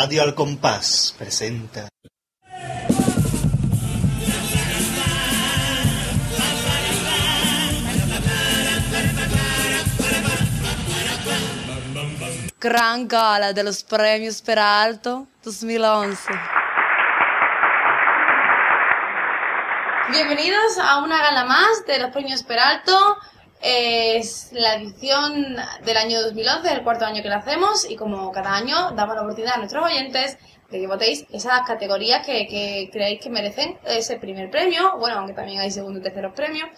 Radio Al Compás presenta. Gran gala de los premios Peralto 2011. Bienvenidos a una gala más de los premios Peralto. Es la edición del año 2011, el cuarto año que la hacemos y como cada año damos la oportunidad a nuestros oyentes de que votéis esas categorías que, que creéis que merecen ese primer premio, bueno, aunque también hay segundo y terceros premios.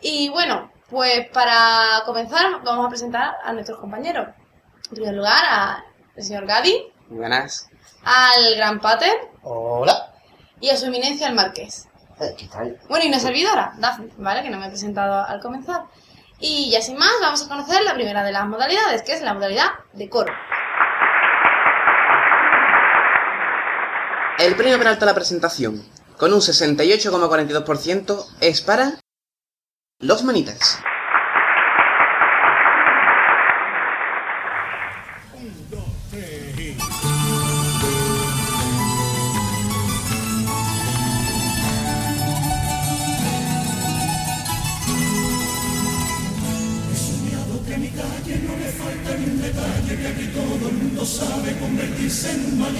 Y bueno, pues para comenzar vamos a presentar a nuestros compañeros. En primer lugar, al señor Gaby, Muy buenas. al gran Pater Hola. y a su eminencia el Marqués. Eh, ¿Qué tal? Bueno, y una servidora, Daphne, ¿vale? Que no me he presentado al comenzar. Y ya sin más, vamos a conocer la primera de las modalidades, que es la modalidad de coro. El premio Peralta a la presentación, con un 68,42%, es para... Los Manitas.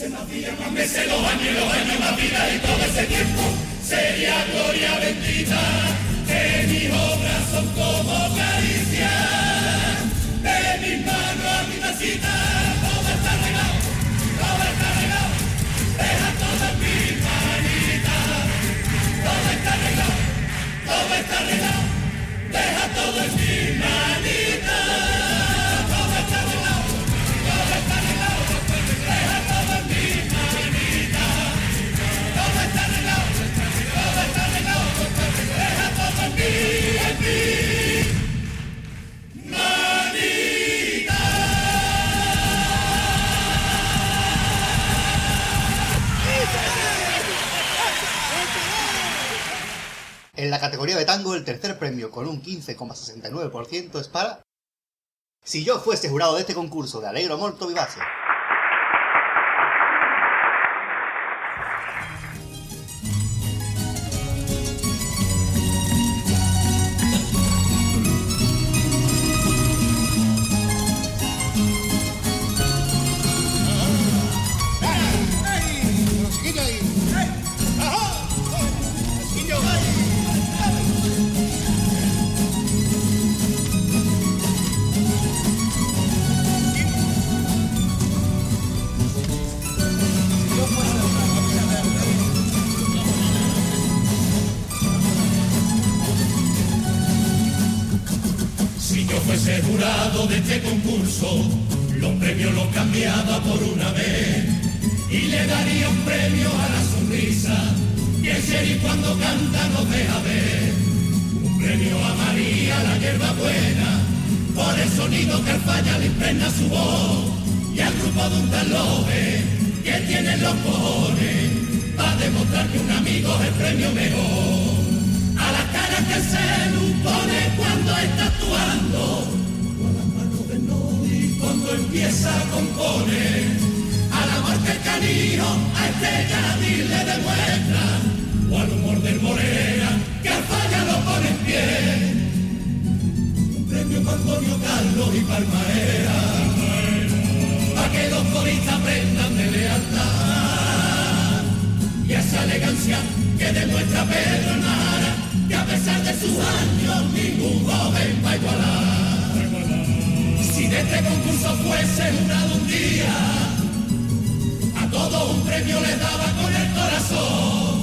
ese más día, más meses, los años, los años, más vida y todo ese tiempo sería gloria bendita, que mis obras son como caricias de mis manos a mi tacita. El tercer premio con un 15,69% es para... Si yo fuese jurado de este concurso de Alegro Molto Vivace. Fuese jurado de este concurso, los premios los cambiaba por una vez y le daría un premio a la sonrisa que el cuando canta nos deja ver. Un premio a María, la hierba buena, por el sonido que al falla le impregna su voz y al grupo de un taloje que tiene los cojones para demostrar que un amigo es el premio mejor. A la que se pone cuando está actuando, o a la mano de Nodi cuando empieza a componer. Al amor que el canijo a este le demuestra, o al humor del Morera que al falla lo pone en pie. Un premio para Antonio Carlos y Palmaera, para que los coristas aprendan de lealtad y esa elegancia que demuestra Pedro Nara, que a pesar de sus años ningún joven va a igualar. Si de este concurso fuese jurado un día, a todo un premio le daba con el corazón.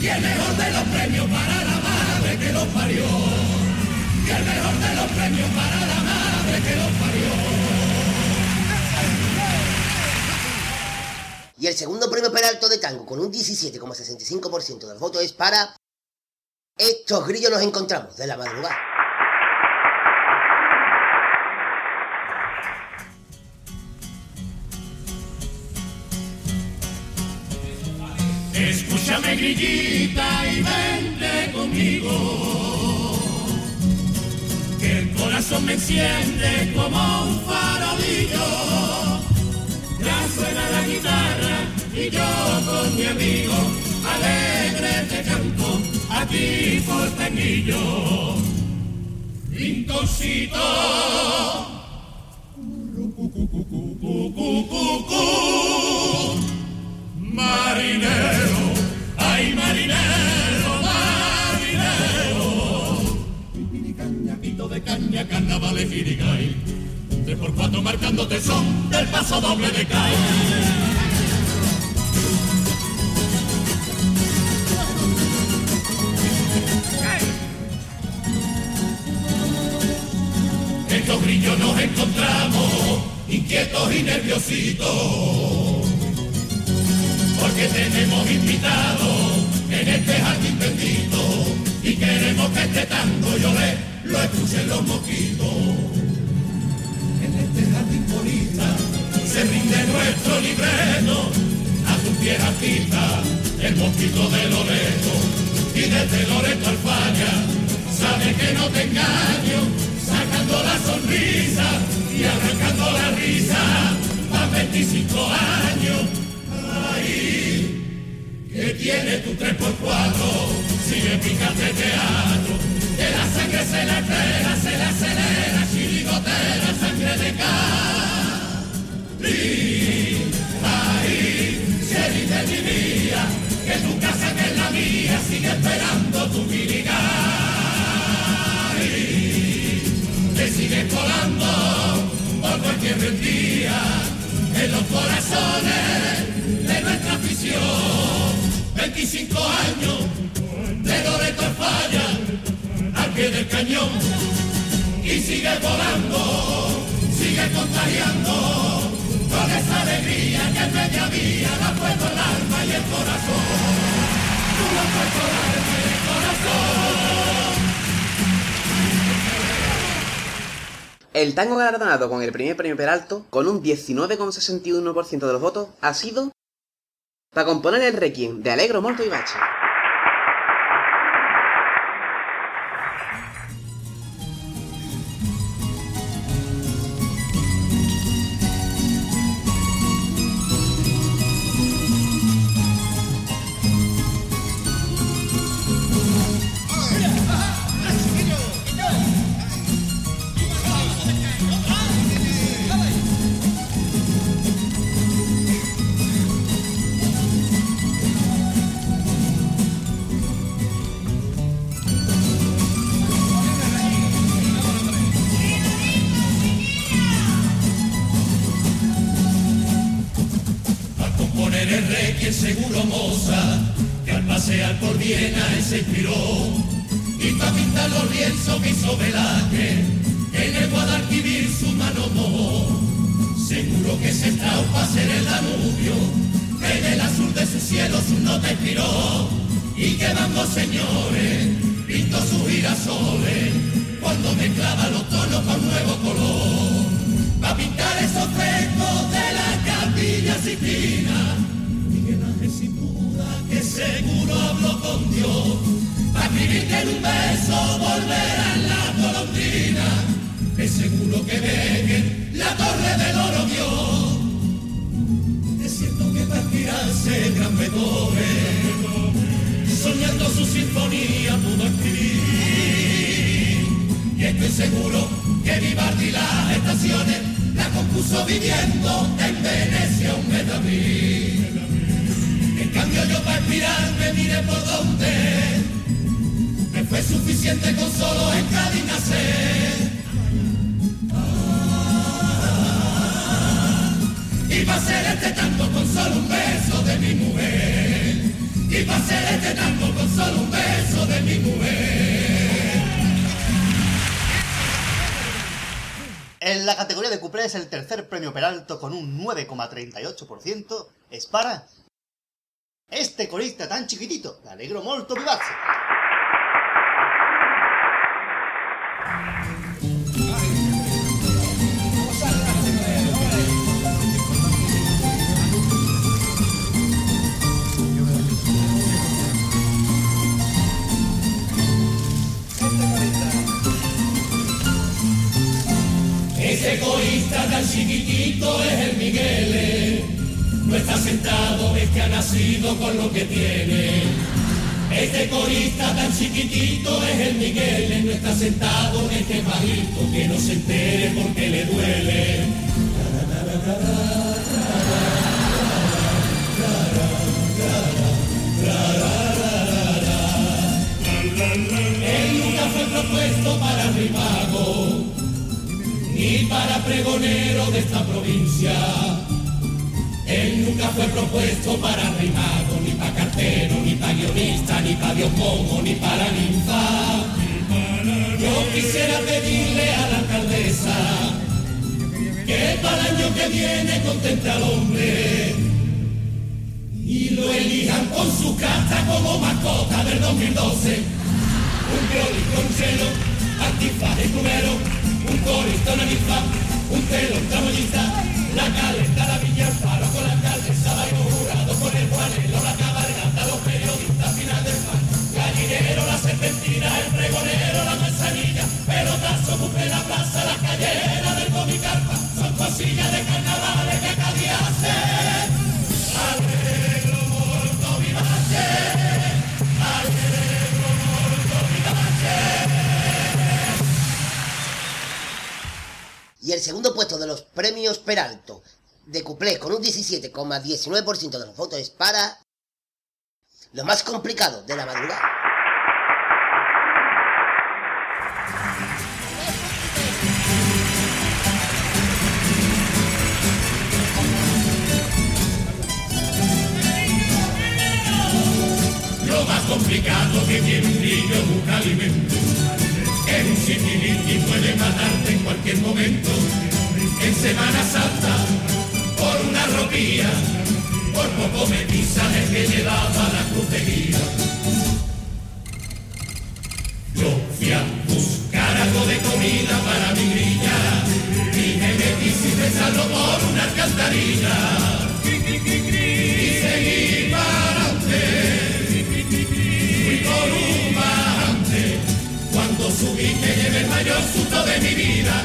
Y el mejor de los premios para la madre que los parió. Y el mejor de los premios para la madre que los parió. Y el segundo premio Peralto de Tango, con un 17,65% del voto, es para... Estos grillos nos encontramos, de la madrugada. Escúchame grillita y vente conmigo, que el corazón me enciende como un farolillo ya suena la guitarra y yo con mi amigo alegre te canto a ti porteñillo. Rinconcito. Marinero, ay marinero, marinero. Caña, de caña, 3 por 4 marcándote son del paso doble de calle. estos grillos nos encontramos, inquietos y nerviositos, porque tenemos invitados en este jardín bendito y queremos que este tango yo lo escuchen los mosquitos. En este jardín bonita se rinde nuestro libreto a tu pies artista, el mosquito de Loreto y desde Loreto al falla, sabe que no te engaño, sacando la sonrisa y arrancando la risa, a 25 años que tiene tu 3x4, sigue picante teatro, que la sangre se le altera, se le acelera, chirigotera, sangre de Cali. Ahí, Sherry de mi vida, que tu casa que es la mía, sigue esperando tu virigay. Te sigue colando por cualquier día en los corazones de nuestra afición. 25 años de Loreto falla al pie del cañón y sigue volando, sigue contagiando con esa alegría que en media vía la puesto el alma y el corazón. Tú lo has puesto el corazón. El tango galardonado con el primer premio Peralto, con un 19,61% de los votos, ha sido para componer el requiem de Alegro Molto y Bache. Cuplés, el tercer premio Peralto con un 9,38% es para este corista tan chiquitito, de alegro molto vivace. Chiquitito es el Miguel. No está sentado, es que ha nacido con lo que tiene. Este corista tan chiquitito es el Miguel. No está sentado, es que es bajito, que no se entere porque le duele. Él nunca fue propuesto para rimago ni para pregonero de esta provincia. Él nunca fue propuesto para rimago, ni para cartero, ni para guionista, ni para diosmomo, ni para ninfa. Yo quisiera pedirle a la alcaldesa que para el año que viene contemple al hombre y lo elijan con su casa como mascota del 2012. Un violín con celo, antifaz y plumero, un corista, una ninfa, un telo, un tramoyista, la caleta, la villa, el faro con la alcaldesa, bailo jurado con el juanelo, la cabalgata, los periodistas, final del pan, gallinero, la serpentina, el pregonero, la manzanilla, pelotazo, cumple la plaza, la callera del comicarpa, son cosillas de carnavales que cada día hace. Y el segundo puesto de los premios Peralto de cuplés con un 17,19% de los votos es para lo más complicado de la madrugada. Lo más complicado que tiene un niño busca alimento. Es un y puede matarte en cualquier momento. En Semana Santa, por una ropía, por poco me pisan el que llevaba la cruz de guía. Yo fui a buscar algo de comida para mi grilla y me sin pensarlo por una alcantarilla. Y seguí subí que llevé el mayor susto de mi vida.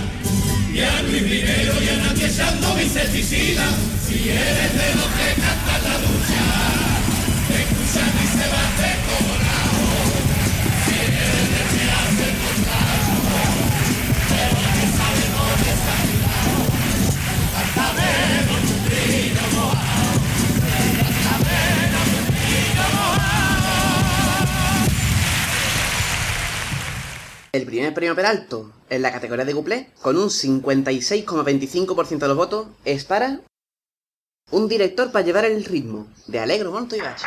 Y a Luis Rivero y a nadie echando insecticida. Si eres de los que la ducha, te escuchan y se va de como Si eres de que hace el contagio, pero que está mi lado. Hasta menos El primer premio Peralto en la categoría de cuplé, con un 56,25% de los votos, es para un director para llevar el ritmo, de Alegro Monto y Bache.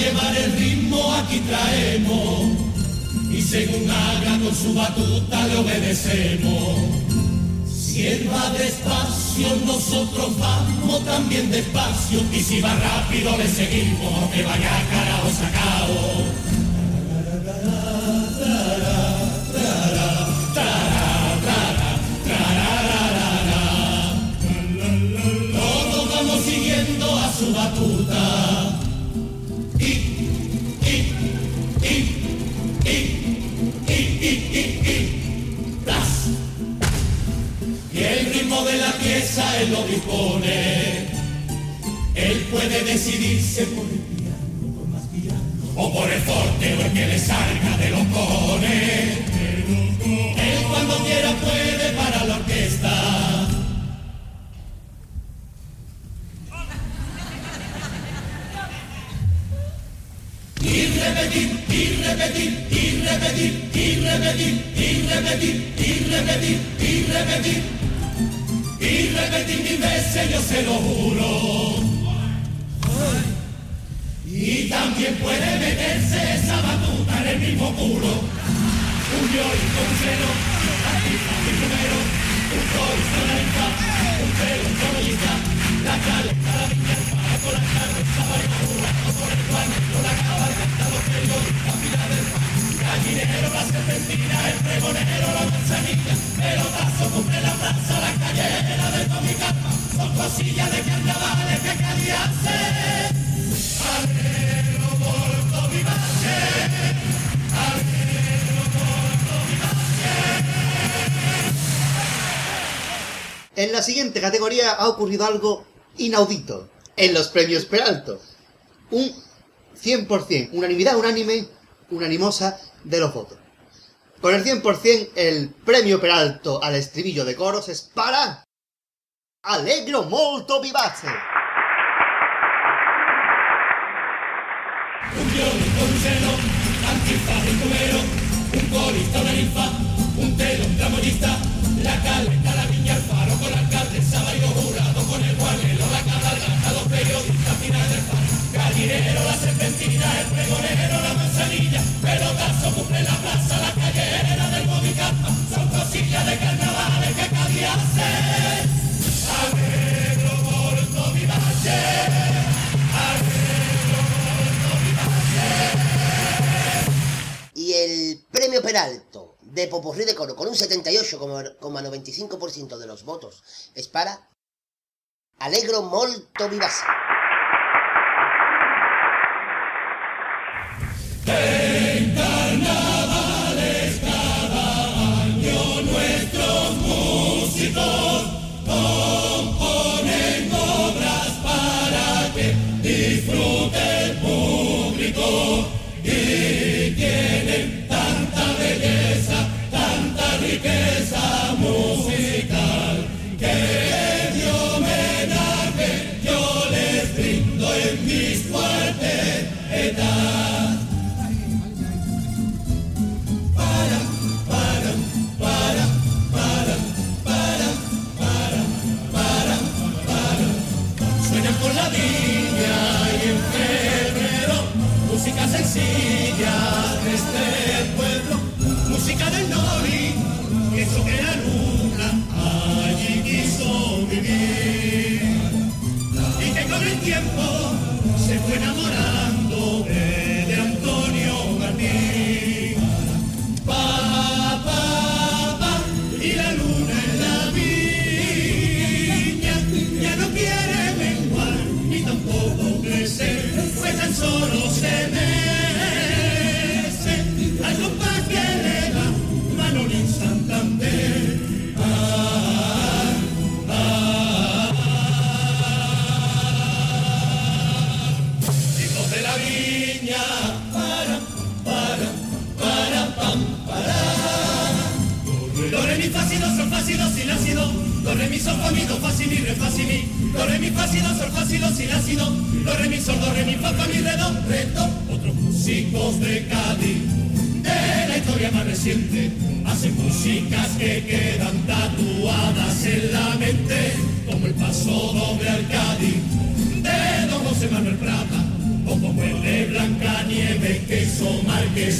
llevar el ritmo aquí traemos y según haga con su batuta le obedecemos. Si despacio, nosotros vamos también despacio y si va rápido le seguimos, que vaya carajo sacao. misericórdia. Ocurrido algo inaudito en los premios Peralto. Un 100%, unanimidad unánime, unanimosa de los votos. Con el 100% el premio Peralto al estribillo de coros es para... Allegro molto vivace. Un violín con un seno, antifaz y cubero, un corista, una ninfa, un telo, un tramoyista, la caleta, la serpentina, el pregonero, la manzanilla, pelotazo, cumple la plaza, la callera del Movicampa, son cosillas de carnavales que Cádiz hace. Alegro por Tommy Valle. Y el premio Peralto de Popurrí de Coro con un 78,95% de los votos es para Alegro molto vivace. Suenan tiempo reciente, hacen músicas que quedan tatuadas en la mente, como el paso doble al de Don José Manuel Prata, o como el de Blanca Nieves que hizo Márquez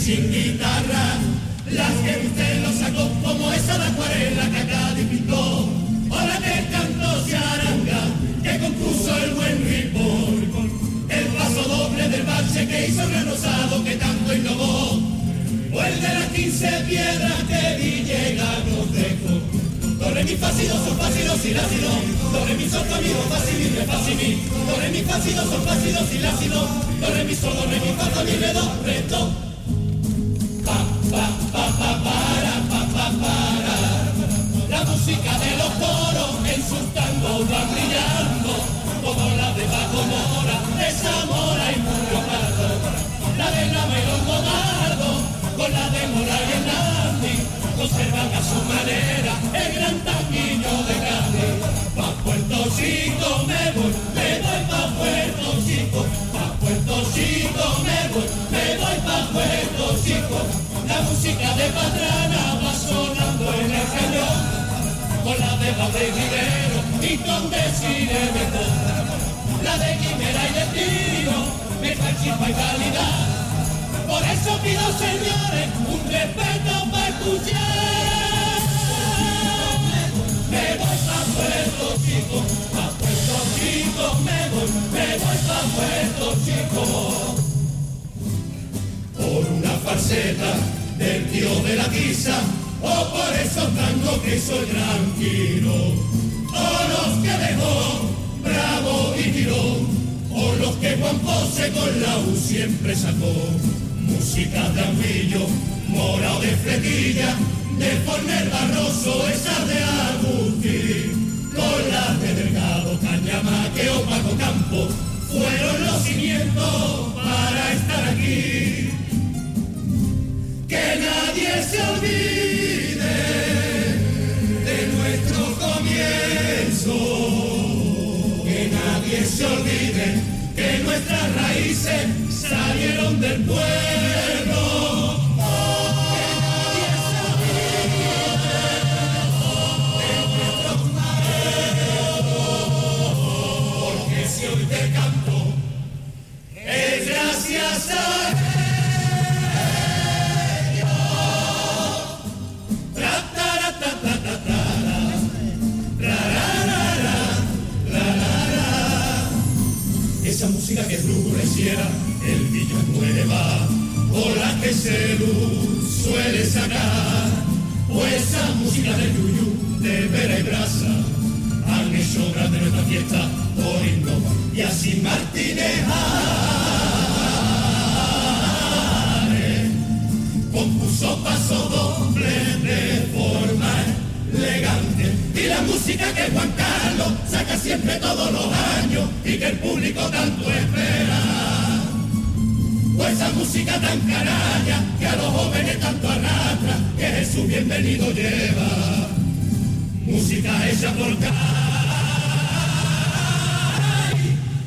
Valencia por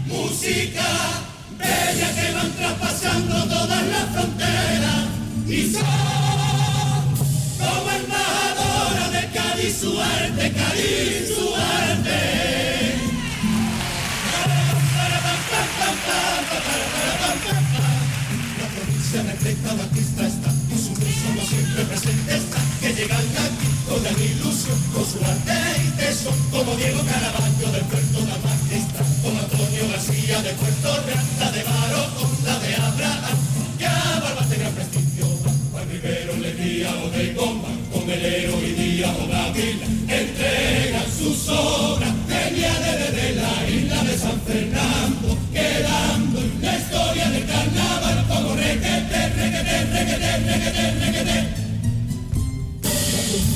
Música bella que van traspasando todas las fronteras y son como embajadora de Cádiz su arte, Cádiz Suarte. La provincia de Creta Batista está, y su no siempre presente está, que llegan aquí con Danilo. Con su arte y teso, como Diego Caraballo del Puerto de Pakistán, como Antonio García de Puerto Real, la de Barroco, la de Abraham, que a Barbate gran prestigio, Juan Rivero, Leguía o de Goma, Comelero y Díaz o Gabriela, entregan sus obras, de de, de, de la isla de San Fernando.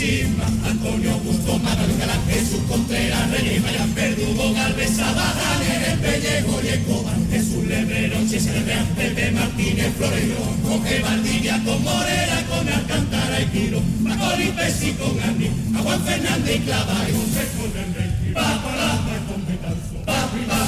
Antonio Augusto, Manuel Galán, Jesús Contreras, Reyes, Mayas, Verdugo, Galvez, Sabadán, Eres Pellejo y Escobar, Jesús Lebrero, Chese Lebrán, Pepe Martínez, Florellón, Jorge Valdivia, con Morera, con Alcántara y Quiro, Macoli, Pesci, con Andy, a Juan Fernández y Clava, y José Fernández, Papa, Lapa, con Betanzo, Papi, Papi,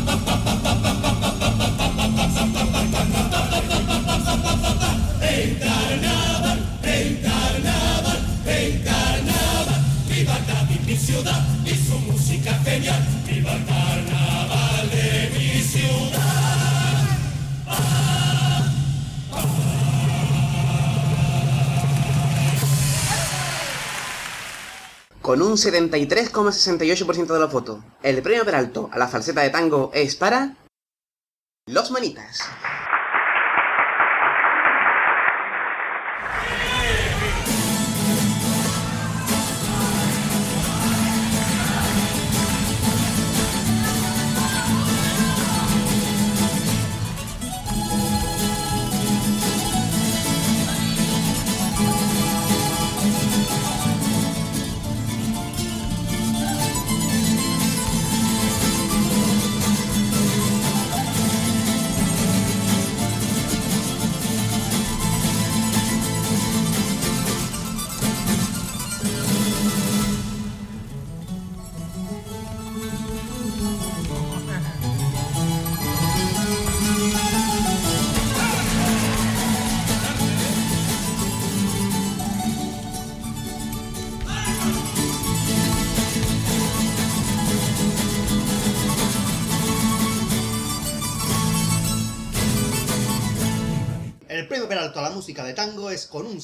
Con un 73,68% de los votos, el premio Peralto a la falseta de tango es para... Los Manitas.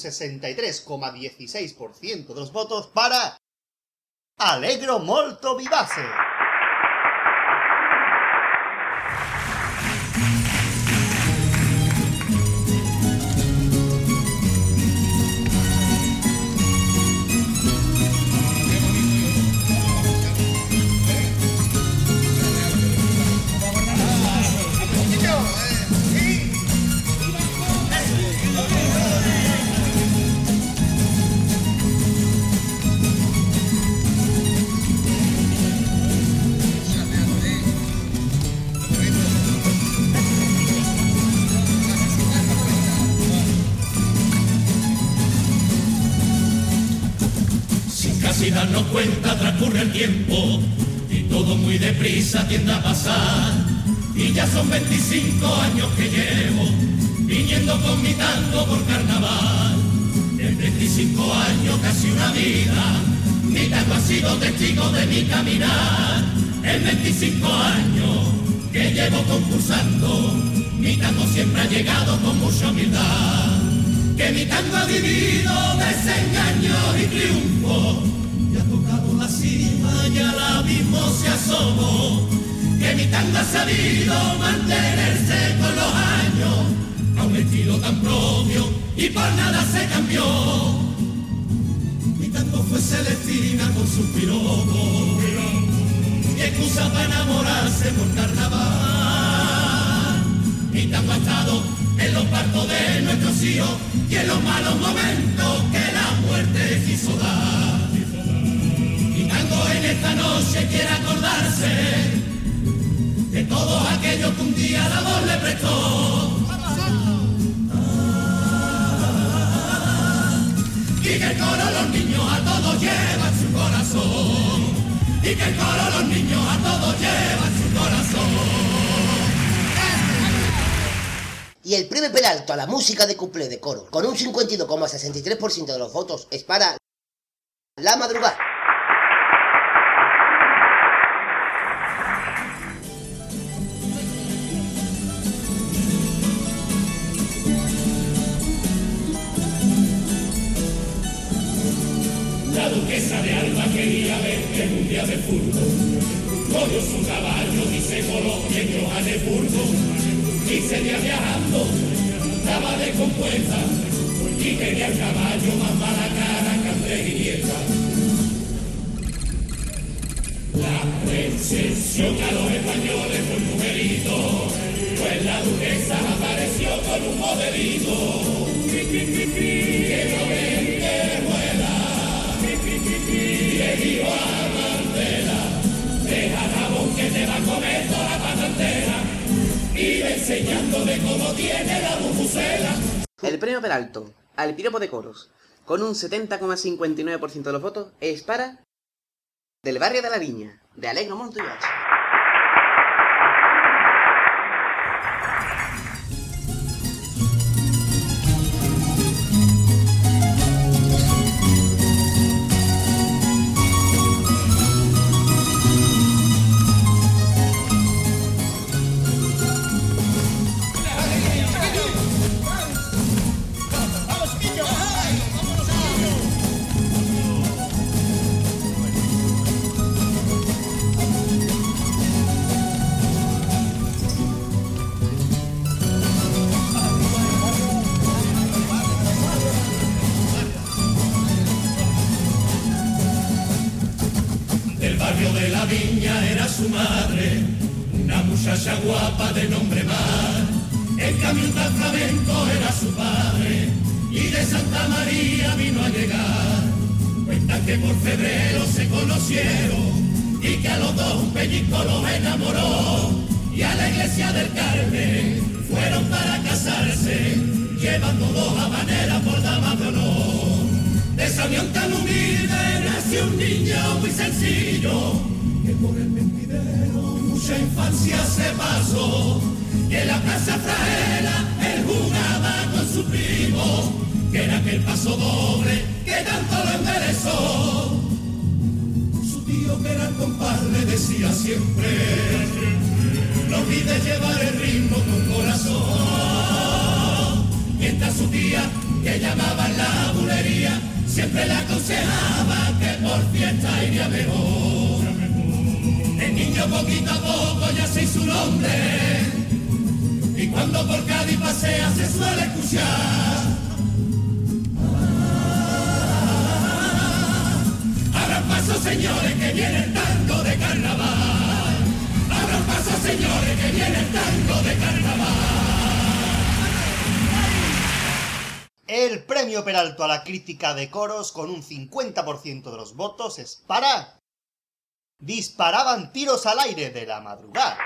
63,16% de los votos para Allegro molto vivace. Y todo muy deprisa tiende a pasar. Y ya son 25 años que llevo viniendo con mi tango por carnaval. En 25 años, casi una vida, mi tango ha sido testigo de mi caminar. En 25 años que llevo concursando, mi tango siempre ha llegado con mucha humildad que mi tango ha vivido desengaños y triunfo cima y al abismo se asomó que mi tango ha sabido mantenerse con los años a un estilo tan propio y por nada se cambió mi tango fue Celestina con sus piropos y excusa para enamorarse por carnaval mi tango ha estado en los partos de nuestros hijos y en los malos momentos que la muerte quiso dar. En esta noche quiere acordarse de todos aquellos que un día la voz le prestó. Y que el coro los niños a todos llevan su corazón. Y que el coro los niños a todos llevan su corazón. Y el premio Peralto a la música de cuplé de coro, con un 52,63% de los votos, es para La Madrugada. Furto. Cogió su caballo y se coló en Johannesburgo. Y seguía viajando, estaba descompuesta. Y quería el caballo más mala cara que Andrés Iniesta. La recepción a los españoles un numerito. Pues la duquesa apareció con un modelito. El premio Peralto al piropo de coros, con un 70,59% de los votos, es para Del barrio de la Viña, de Alegro Montoya. Era su padre, y de Santa María vino a llegar. Cuentan que por febrero se conocieron, y que a los dos un pellizco los enamoró. Y a la iglesia del Carmen fueron para casarse, llevando dos habaneras por damas de honor. De esa unión tan humilde nació un niño muy sencillo, que por el mentidero mucha infancia se pasó. Y en la plaza fraela él jugaba con su primo, que era aquel paso doble que tanto lo enderezó. Su tío que era el compadre decía siempre, no olvides llevar el ritmo con corazón. Mientras su tía, que llamaba la bulería, siempre le aconsejaba que por fiesta iría mejor. El niño poquito a poco ya se hizo un hombre, y cuando por Cádiz pasea se suele escuchar. Abran paso señores que viene el tango de carnaval. Abran paso señores que viene el tango de carnaval. El premio Peralto a la crítica de coros con un 50% de los votos es para... Disparaban tiros al aire de la madrugada.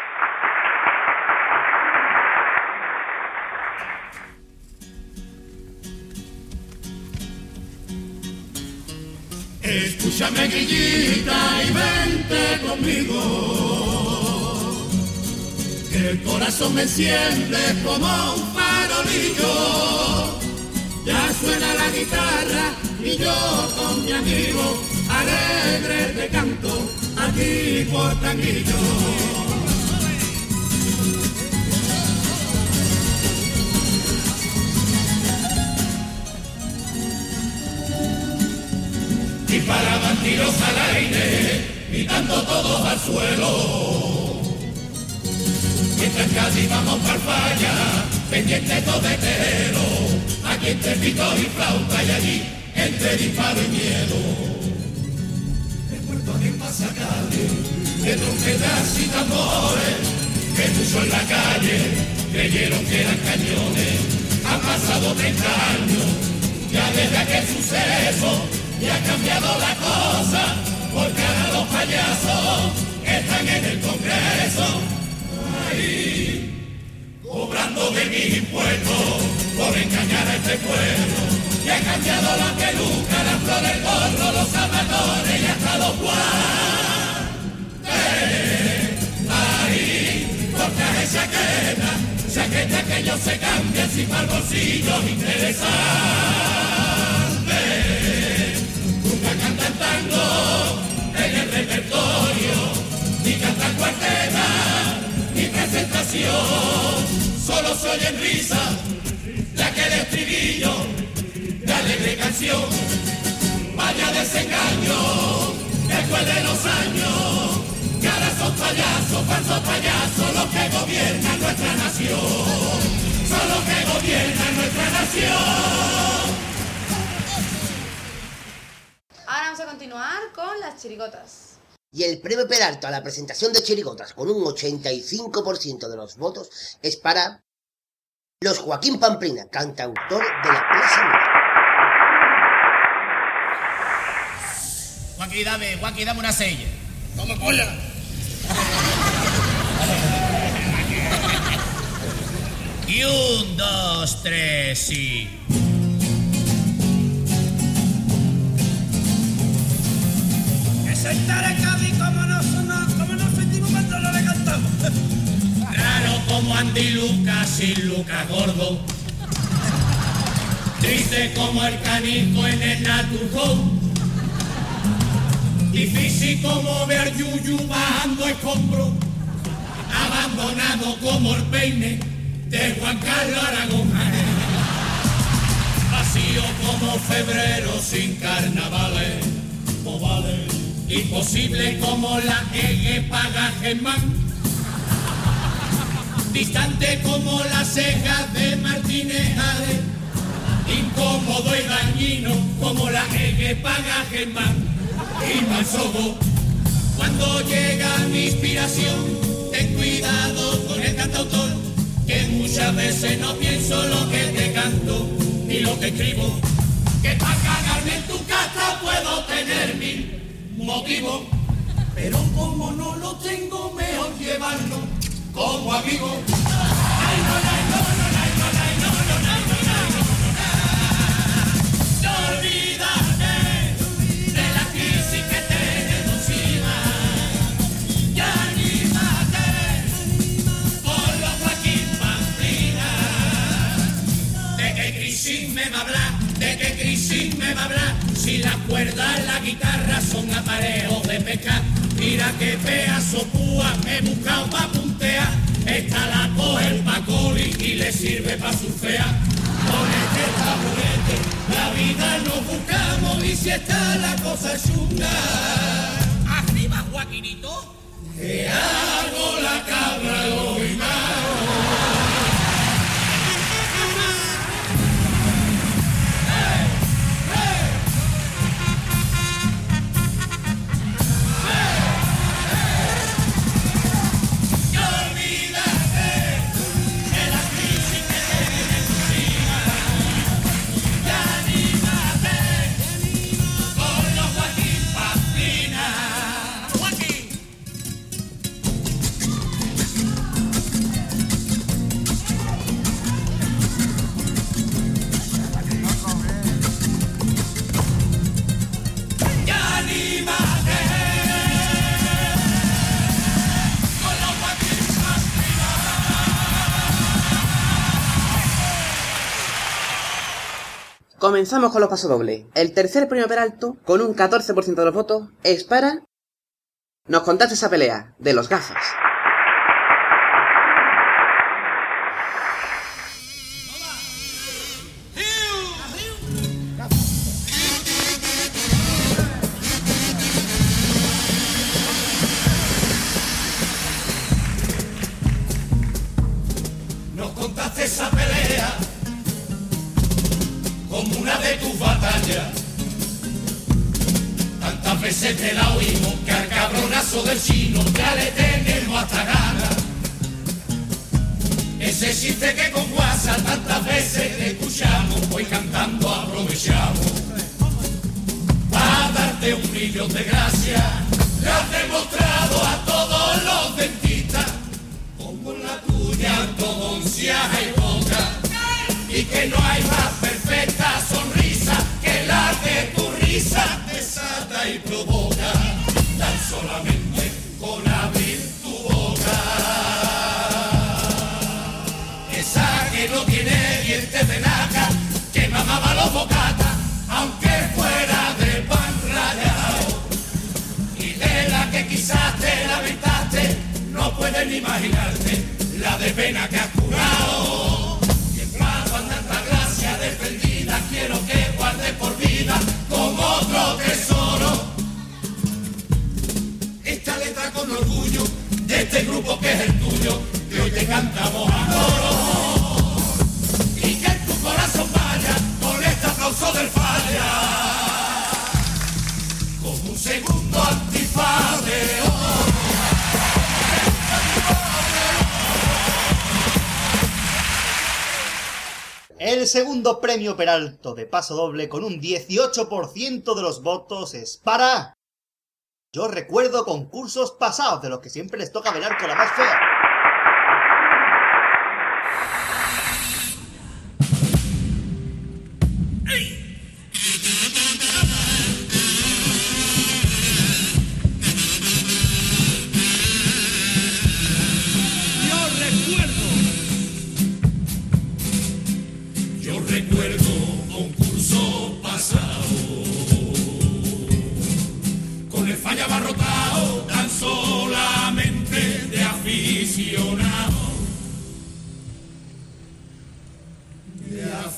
Escúchame, grillita, y vente conmigo. El corazón me enciende como un farolillo. Ya suena la guitarra y yo con mi amigo alegre te canto aquí por Tanguillo. Disparaban tiros al aire, gritando todos al suelo. Mientras casi vamos para falla, pendiente todo de tero, aquí entre pito y flauta y allí entre disparo y miedo. Recuerdo en pasacales, de trompetas y tambores, que puso en la calle, creyeron que eran cañones. Han pasado 30 años, ya desde aquel suceso, y ha cambiado la cosa, porque ahora los payasos están en el Congreso, ahí, cobrando de mis impuestos por engañar a este pueblo. Y ha cambiado la peluca, la flor, el gorro, los zapatones y hasta los guantes. Ahí, cortaje chaqueta, chaqueta que ellos se cambian sin para bolsillos interesantes en el repertorio, ni cantan cuarteta, ni presentación, solo se oyen risa, ya que el estribillo de alegre canción, vaya desengaño, después de los años, que ahora son payasos, falsos payasos, los que gobiernan nuestra nación, son los que gobiernan nuestra nación. Ahora vamos a continuar con las chirigotas. Y el premio Peralto a la presentación de Chirigotas con un 85% de los votos es para los Joaquín Pamplina, cantautor de la buenísimo. Joaquín, dame, Joaquín, dame una sella. Toma, polla. Y un, dos, tres y... Que se entere Cádiz como nos, no- como nos sentimos cuando no le cantamos. Raro como Andy Lucas y Lucas Gordo. Triste como el canijo en el Naturhome. Difícil como ver Yuyu bajando escombros. Abandonado como el peine de Juan Carlos Aragón. Vacío como febrero sin carnavales. Imposible como la Ege paga Germán. Distante como las cejas de Martínez Jade, incómodo y dañino como la que paga Germán. Y Mansogo. Cuando llega mi inspiración, ten cuidado con el cantautor, que muchas veces no pienso lo que te canto ni lo que escribo, que para cagarme en tu casa puedo tener mil motivos, pero como no lo tengo, mejor llevarlo como amigo. No olvídate de la que tenemos encima. Y anímate por los Joaquín Pamplina. ¿De qué crisis me va a hablar? ¿De qué crisis me va a hablar? Si las cuerdas en la guitarra son aparejos de pescar. Mira qué pedazo púa me he buscado pa' puntear. Esta la coge el Pacoli y le sirve pa' surfear. Con este taburete la vida nos buscamos y si está la cosa chunga. Arriba, Joaquinito. Que hago la cabra hoy Comenzamos con los pasodobles. El tercer premio Peralto, con un 14% de los votos, es para... Nos contaste esa pelea, de los gafas. Y la que quizás te lamentaste, no puedes ni imaginarte la de pena que has curado. Y en a tanta gracia defendida, quiero que guardes por vida como otro tesoro. Esta letra con orgullo de este grupo que es el tuyo, que hoy te cantamos a coro. Y que en tu corazón vaya con este aplauso del falla como un segundo El segundo premio Peralto de paso doble con un 18% de los votos es para... Yo recuerdo concursos pasados de los que siempre les toca velar con la más fea.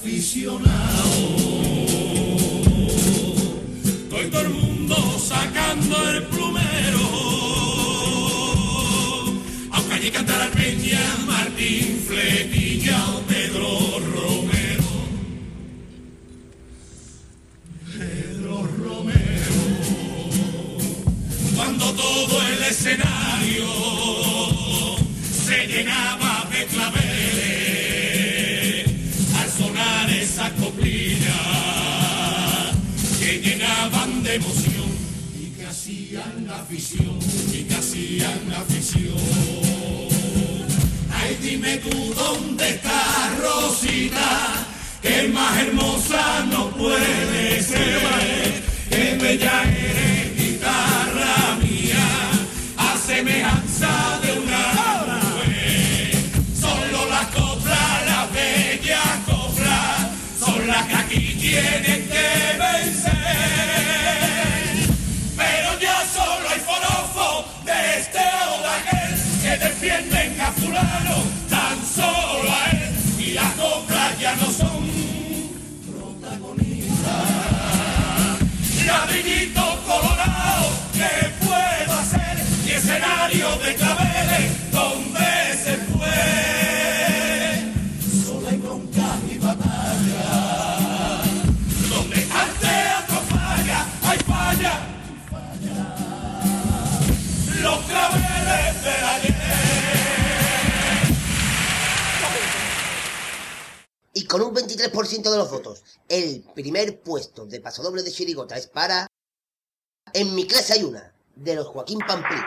Aficionado. Estoy todo el mundo sacando el plumero. Aunque allí cantara Peña, Martín Fletilla o Pedro Romero. Pedro Romero. Cuando todo el escenario afición. Ay, dime tú dónde está Rosita, que más hermosa no puede ser, que bella eres guitarra mía, a semejanza de una nube. Solo las coplas, las bellas coplas, son las que aquí tienen que vencer. Escenario de claveles, ¿dónde se fue? Con un 23% de los votos, el primer puesto de pasodoble de Chirigota es para... En mi clase hay una, de los Joaquín Pamplín.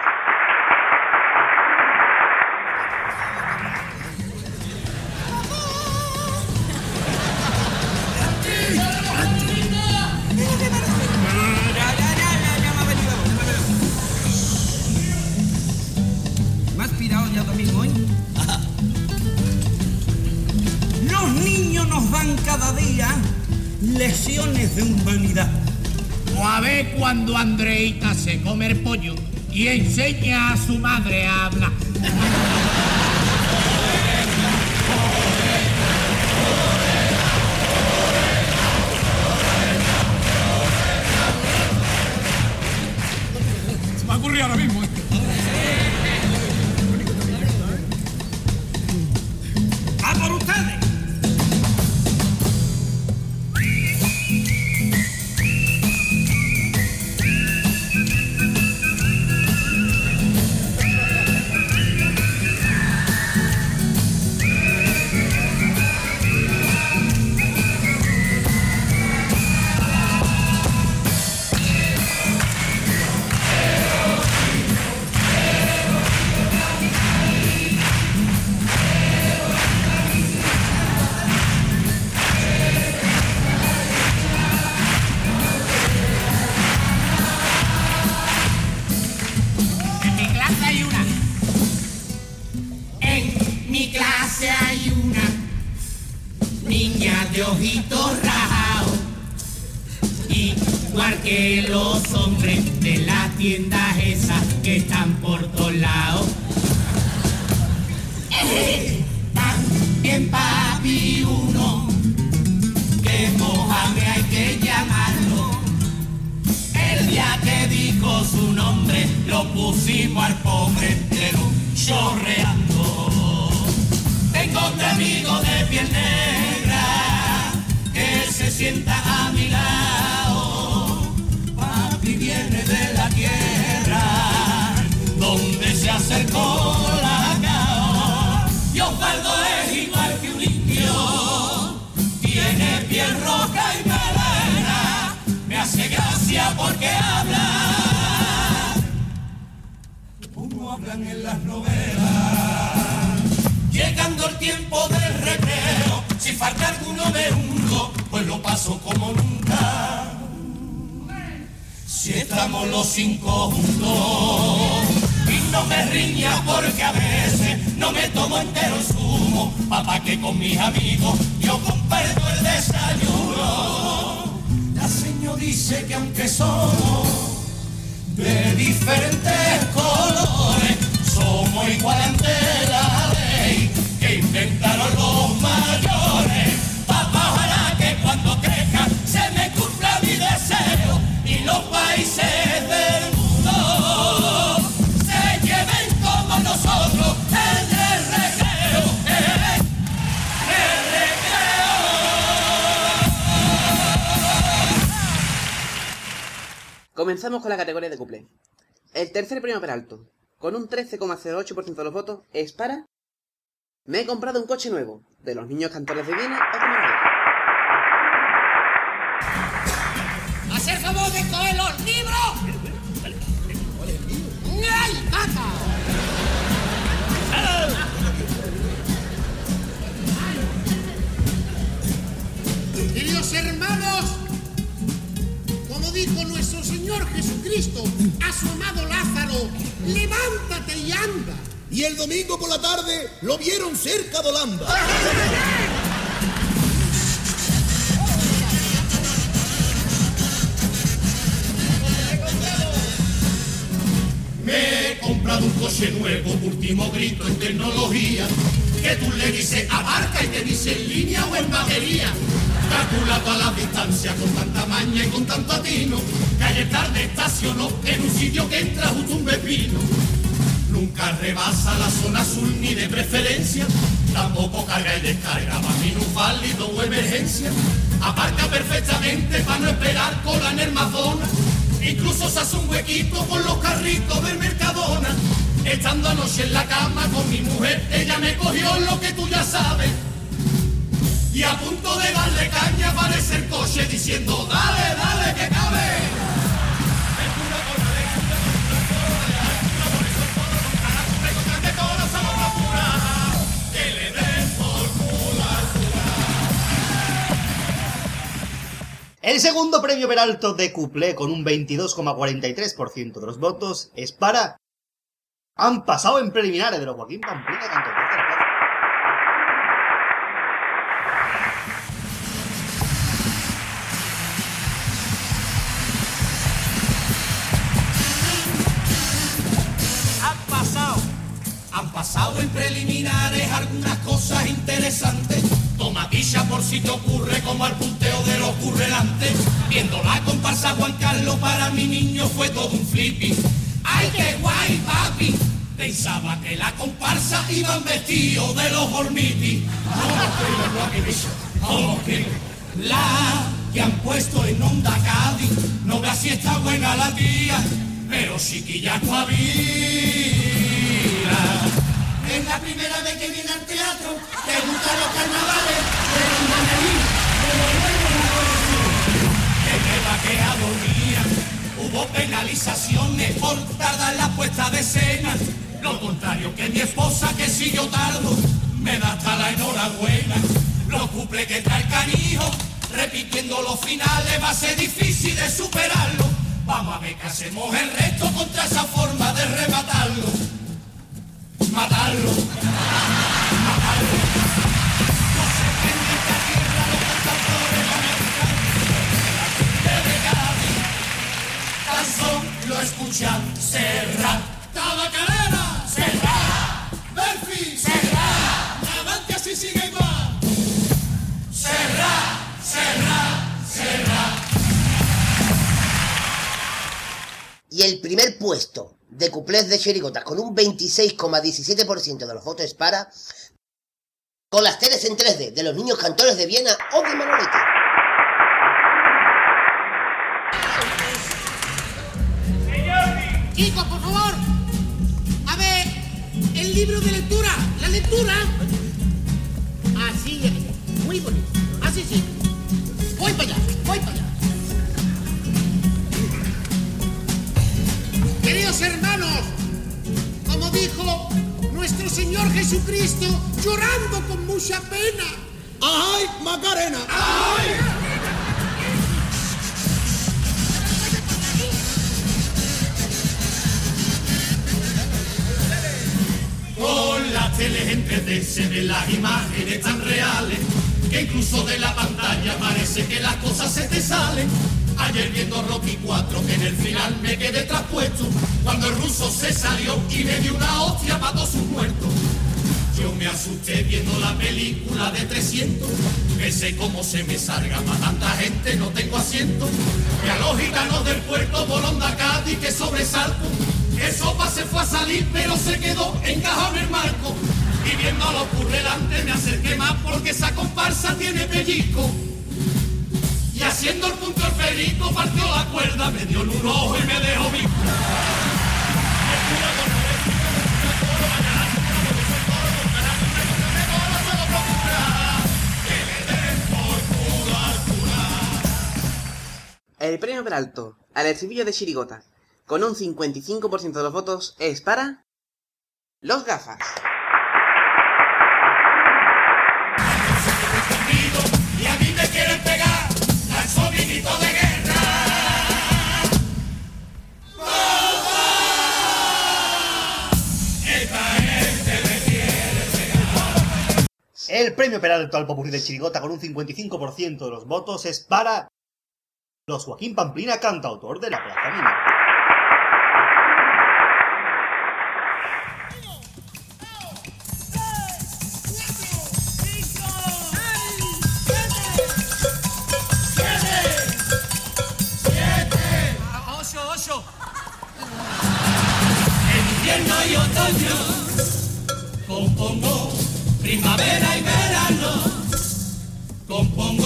Lesiones de humanidad. O a ver cuando Andreita se come el pollo y enseña a su madre a hablar. Se me ha ocurrido ahora mismo. Con un 13,08% de los votos, es para... Me he comprado un coche nuevo, de los niños cantores de Viena Manuel. ¡Hacer favor de coger los libros! ¡Ay, caca! Queridos hermanos, dijo nuestro Señor Jesucristo a su amado Lázaro, levántate y anda. Y el domingo por la tarde lo vieron cerca de Holanda. Me he comprado un coche nuevo, último grito en tecnología. Que tú le dices abarca y te dice en línea o en batería. Calcula toda la distancia con tanta maña y con tanto atino. Ayer tarde estacionó en un sitio que entra justo un pepino. Nunca rebasa la zona azul ni de preferencia. Tampoco carga y descarga para minusválido o emergencia. Aparca perfectamente para no esperar cola en el Madonna. Incluso se hace un huequito con los carritos del Mercadona. Estando anoche en la cama con mi mujer, ella me cogió lo que tú ya sabes. Y a punto de darle caña aparece el coche diciendo, dale, dale, que cabe. El segundo premio Peralto de Cuplé con un 22,43% de los votos es para... Han pasado en preliminares de los Joaquín Pamplina tanto han pasado en preliminares algunas cosas interesantes. Tomatilla por si te ocurre como al punteo de los currelantes. Viendo la comparsa Juan Carlos para mi niño fue todo un flippy. ¡Ay, qué guay, papi! Pensaba que la comparsa iban vestidos de los hormitis. No no. No. La que han puesto en Onda Cádiz. No veas si está buena la tía, pero chiquilla espabila. Es la primera vez que viene al teatro, te gustan los carnavales, pero no me di, que me vaqueado día. Hubo penalizaciones por tardar la puesta de escena. Lo contrario que mi esposa que si yo tardo, me da hasta la enhorabuena. Lo cumple que trae el canijo, repitiendo los finales va a ser difícil de superarlo. Vamos a ver qué hacemos el resto contra esa forma de rematarlo. Matarlo. Matarlo. No se prende esta tierra los cantadores americanos. De Cádiz. Canzón lo escuchan Serra. Tabacalera. Serra. Belfi. Serra. Avante así sigue igual. Serra. Serra. Serra. Y el primer puesto de cuplés de chirigotas con un 26,17% de los votos para... Con las teles en 3D de los niños cantores de Viena o de Manolete. Chicos, por favor. A ver, el libro de lectura. La lectura. Así es. Muy bonito. Así sí. Voy para allá. Voy para allá. Queridos hermanos, como Señor Jesucristo llorando con mucha pena. ¡Ay, Macarena! Con la tele en 3D se ven las imágenes tan reales que incluso de la pantalla parece que las cosas se te salen. Ayer viendo Rocky 4 que en el final me quedé traspuesto cuando el ruso se salió y me dio una hostia para todos sus muertos. Yo me asusté viendo la película de 300 Pensé cómo se me salga para tanta gente, no tengo asiento. Y a los gitanos del puerto Bolonda Cádiz que sobresalto. El sopa se fue a salir pero se quedó encajado en el marco. Y viendo a los currelantes me acerqué más porque esa comparsa tiene pellizco y haciendo el punto el perico partió la cuerda, me dio en un ojo y me dejó vivo. El premio Peralto al estribillo de Chirigota, con un 55% de los votos, es para... Los gafas. El premio Peralto al Popurrí de Chirigota con un 55% de los votos es para los Joaquín Pamplina, cantautor de la Plaza Mina. Primavera y verano, compongo,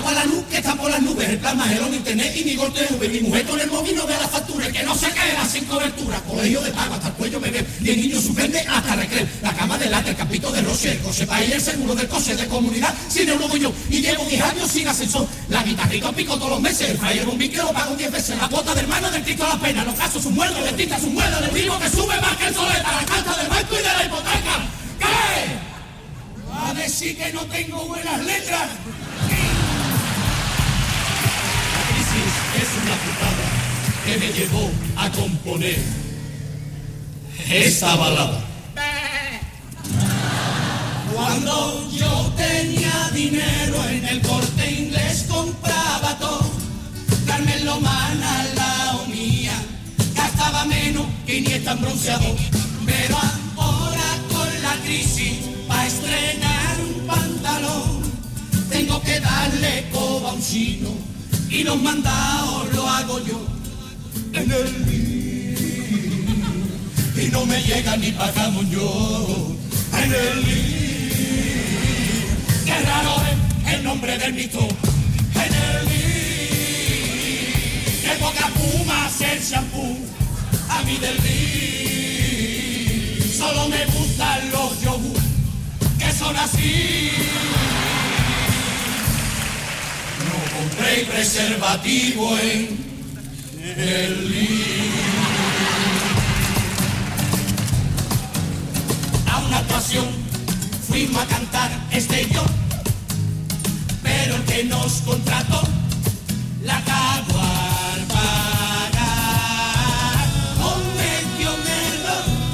Agua, la luz que está por las nubes, el plasma, el internet y mi gol TV. Mi mujer con el móvil no ve la factura, y que no se caerá sin cobertura. Colegio de pago hasta el cuello me ve, y el niño suspende hasta recreo. La cama de lata, el capito de Roche, el coche para ir, el seguro del coche de comunidad, sin euro voy yo. Y llevo 10 años sin ascensor. La guitarrita pico todos los meses, el fire un que lo pago 10 veces. La cuota del hermano del Cristo a la pena, los casos son muertos, el tinta un muerto, el vivo que sube más que el soleta, la carta del banco y de la hipoteca. ¿Qué? Va a decir que no tengo buenas letras. Que me llevó a componer esta balada. Cuando yo tenía dinero en el corte inglés compraba todo. Carmen Lomana lado mía gastaba menos que ni tan bronceado. Pero ahora con la crisis para estrenar un pantalón tengo que darle coba a un chino y los mandados lo hago yo en el lío. y no me llega ni pa' yo en el lío. qué raro es el nombre del mito en el lío. qué poca puma hacer shampoo a mí del lío. solo me gustan los yogur que son así no compré preservativo en el. A una actuación fuimos a cantar este yo, pero el que nos contrató la cagó al pagar.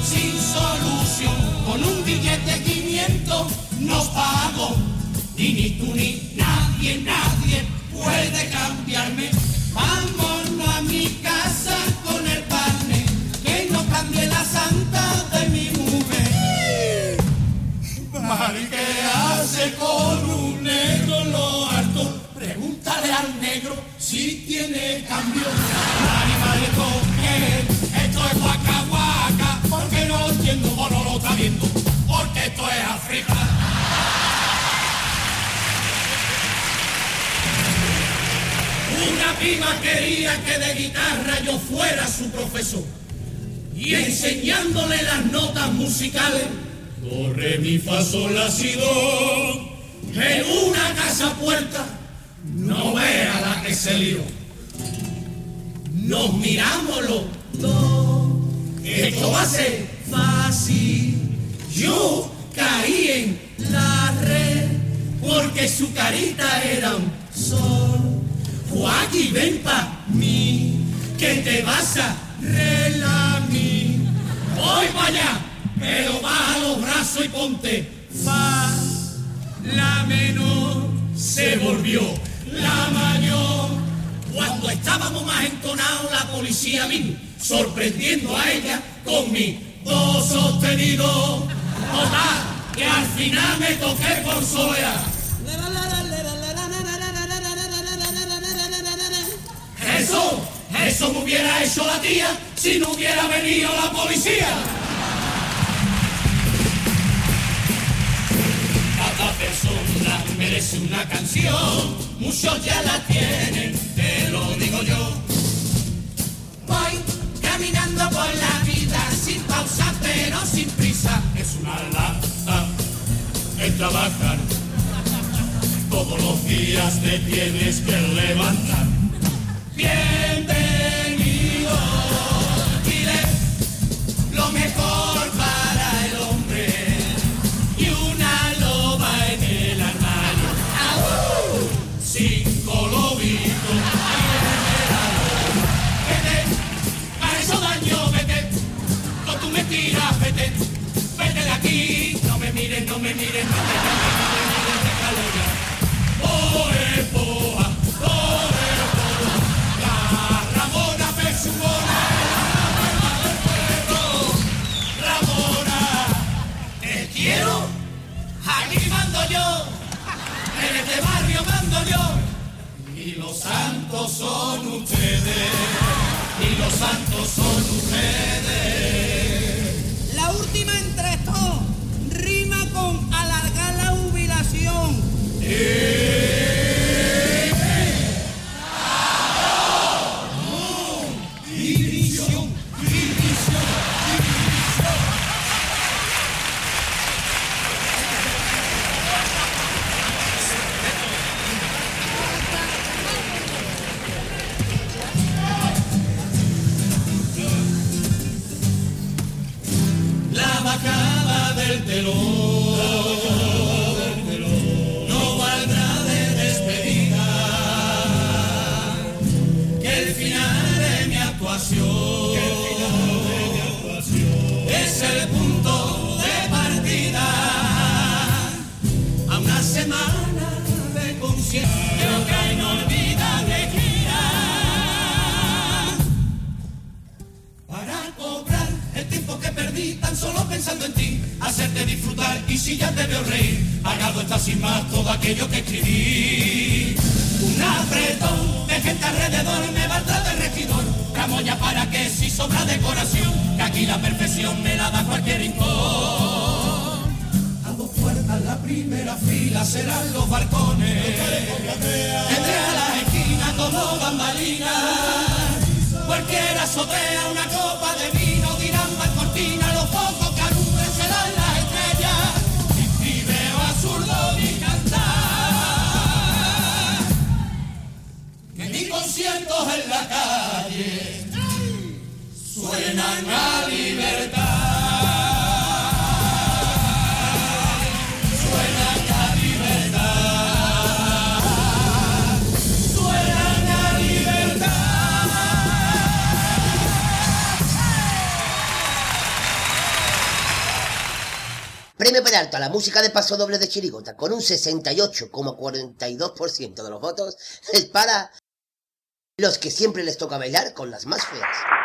Sin solución, con un billete 500 nos pagó. Y ni tú ni nadie, nadie puede cambiarme. Vámonos porque no lo entiendo o no lo está viendo, porque esto es África. Una prima quería que de guitarra yo fuera su profesor. Y enseñándole las notas musicales, Corre mi fa sol la si do. En una casa puerta, no vea la que se lió. Nos miramos los dos. Esto va a ser fácil. Yo caí en la red porque su carita era un sol. Joaquín, ven pa' mí, que te vas a relamir. Voy para allá, pero baja los brazos y ponte fa. La menor se volvió la mayor. Cuando estábamos más entonados, la policía vino, sorprendiendo a ella con mi do sostenido. Total, que al final me toqué por soledad. Eso, eso me hubiera hecho la tía si no hubiera venido la policía. Cada persona merece una canción, muchos ya la tienen, te lo digo yo. Voy caminando por la vida sin pausa pero sin prisa. Es una lata el trabajar. Todos los días te tienes que levantar. No me mires, no me mires, este barrio mando yo, y los santos son ustedes, y los santos son ustedes. La última entre todos rima con alargar la jubilación. Pensando en ti, hacerte disfrutar y si ya te veo reír, pagado está sin más todo aquello que escribí. Un apretón de gente alrededor me valdrá de regidor, tramoya para que si sobra decoración, que aquí la perfección me la da cualquier rincón. A dos puertas la primera fila serán los balcones, entre a las esquinas como bambalinas. Cualquiera azotea una Mis conciertos en la calle. Suenan a libertad. Premio Peralta a la música de paso doble de Chirigota con un 68,42% de los votos es para los que siempre les toca bailar con las más feas.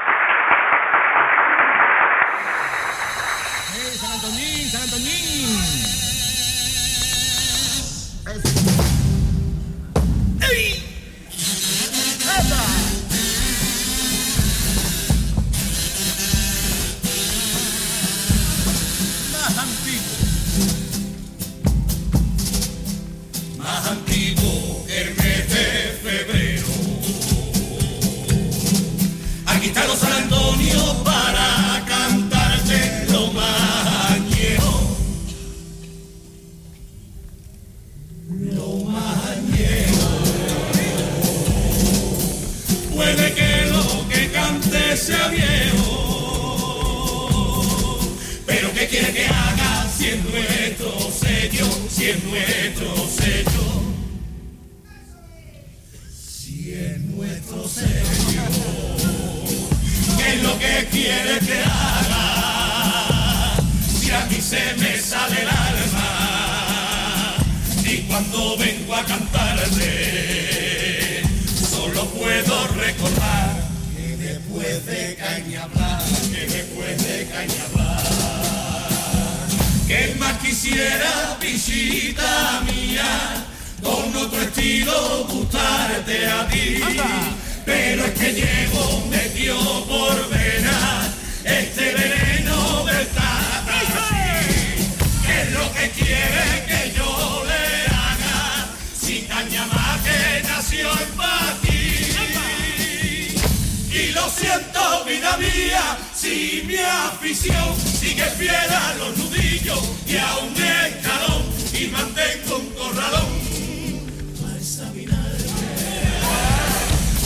Si es nuestro sello, si es nuestro sello, ¿qué es lo que quiere que haga? Si a mí se me sale el alma, y cuando vengo a cantarte, solo puedo recordar que después de Cañablar, que después de Cañablar, que más quisiera visita mía, con otro estilo gustarte a ti, pero es que llevo medio por vena. Este veneno del tatarí, que es lo que quiere que yo le haga, si Cañamá que nació en Paqui. Y lo siento, vida mía, si mi afición sigue fiel a los nudillos y a un escalón y mantengo un corralón. para examinarme.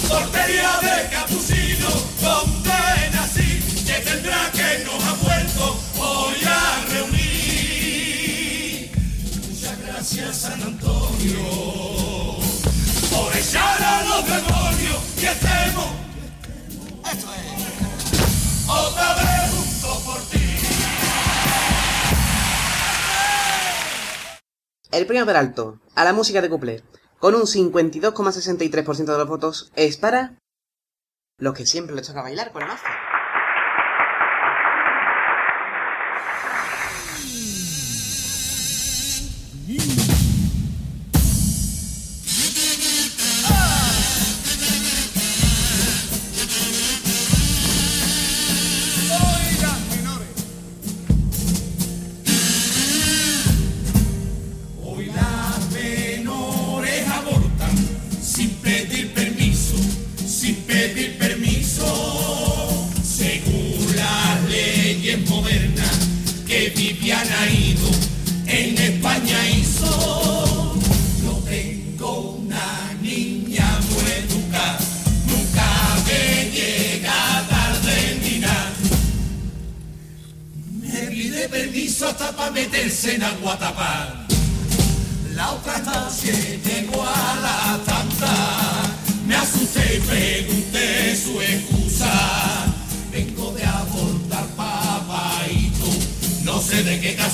Portería de capuchino, con pena así, que tendrá que nos ha vuelto hoy a reunir. Muchas gracias, San Antonio, por echar a los demonios y estemos otra vez juntos por ti. El premio Peralto a la música de cuplé, con un 52,63% de los votos, es para los que siempre les toca bailar con la maza. Meterse en agua tapada. La otra noche llegó a la tanta, me asusté y pregunté su excusa. Vengo de abortar papaito, no sé de qué te.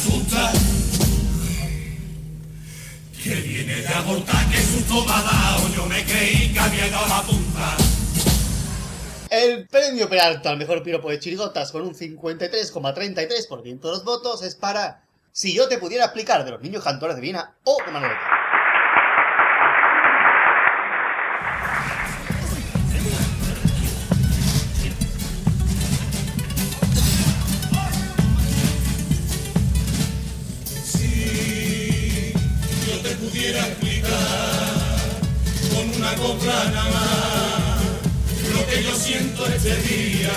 Que viene de abortar, que susto me ha dado, yo me creí que había dado la punta. El premio Peralta al mejor piropo de chirigotas con un 53,33% de los votos es para Si yo te pudiera explicar de los niños cantores de Viena o de Manolete. Si yo te pudiera explicar con una copla nada más lo que yo siento este día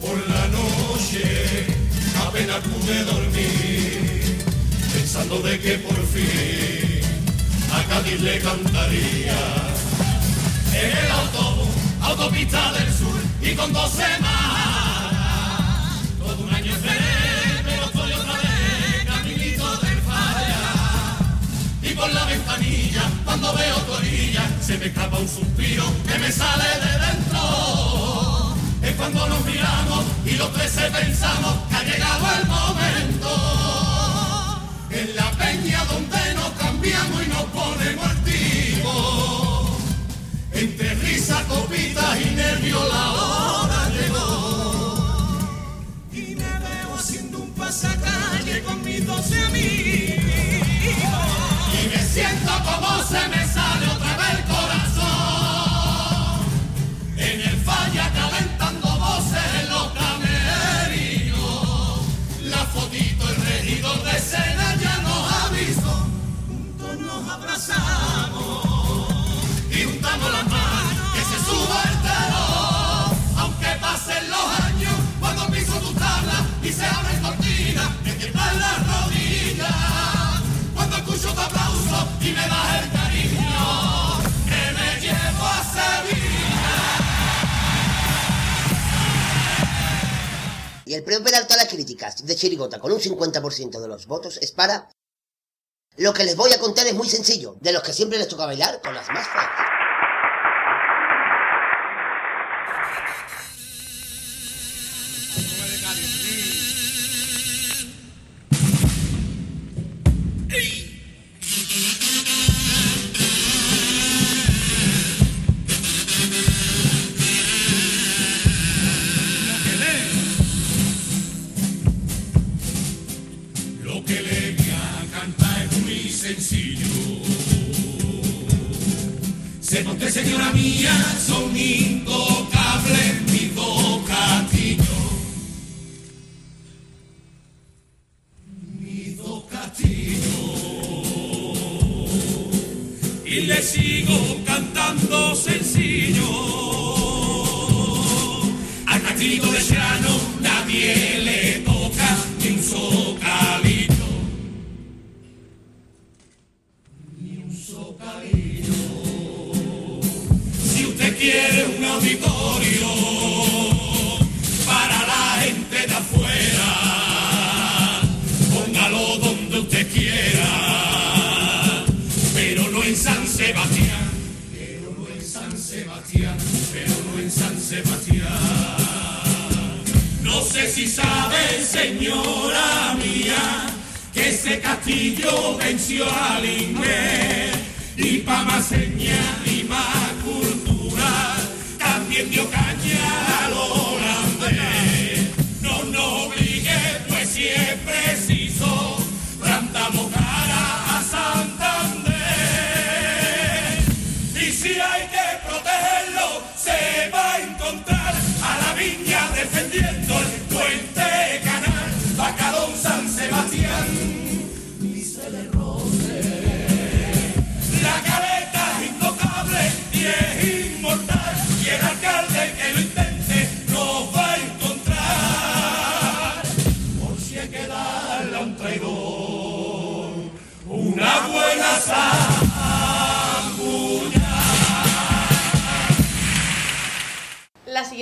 por la noche apenas pude dormir pensando de que por fin a Cádiz le cantaría. En el autobús autopista del sur y con dos semanas todo un año esperé pero estoy otra vez caminito del falla. Y por la ventanilla cuando veo tu orilla se me escapa un suspiro que me sale de dentro cuando nos miramos y los tres se pensamos que ha llegado el momento. En la peña donde nos cambiamos y nos ponemos activos entre risa, copitas y nervios la hora llegó. Y me veo haciendo un pasacalle con mis doce amigos. Y me siento como se me Vienen los años cuando piso tu tabla y se abre cortina, me tiemblan las rodillas. Cuando escucho tu aplauso y me das el cariño que me llevo a Sevilla. Y el premio Peralta a las críticas de Chirigota con un 50% de los votos es para... Lo que les voy a contar es muy sencillo, de los que siempre les toca bailar con las más fuertes.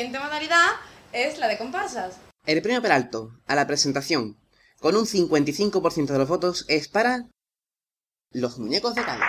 siguiente modalidad es la de comparsas. El premio Peralto a la presentación, con un 55% de los votos, es para los muñecos de calle.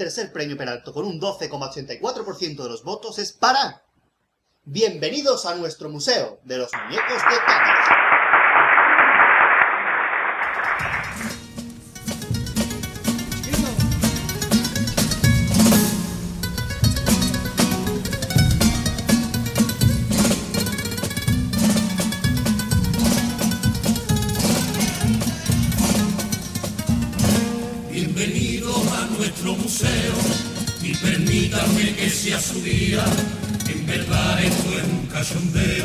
tercer premio Peralto con un 12,84% de los votos es para... Bienvenidos a nuestro museo de los muñecos de caca. que sea su día, en verdad esto es un cachondeo,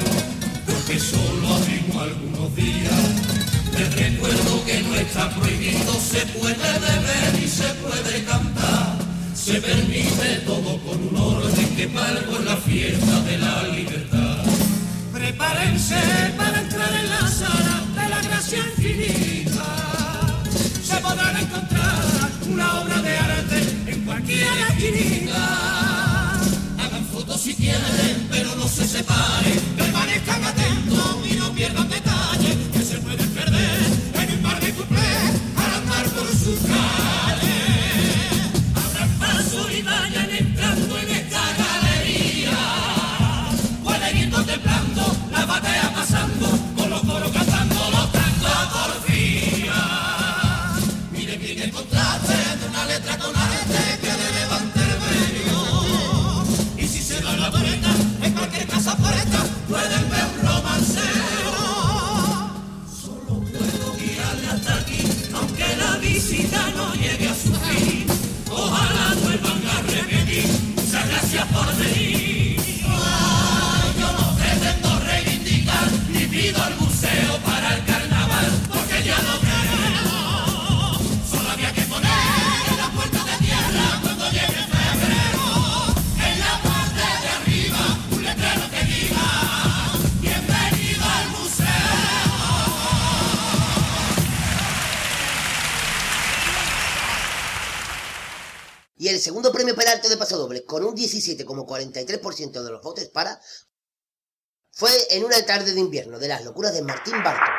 porque solo abrimos algunos días. Les recuerdo que no está prohibido, se puede beber y se puede cantar. Se permite todo con un orden que palco en la fiesta de paso doble con un 17,43% de los votos para fue en una tarde de invierno de las locuras de Martín Barton.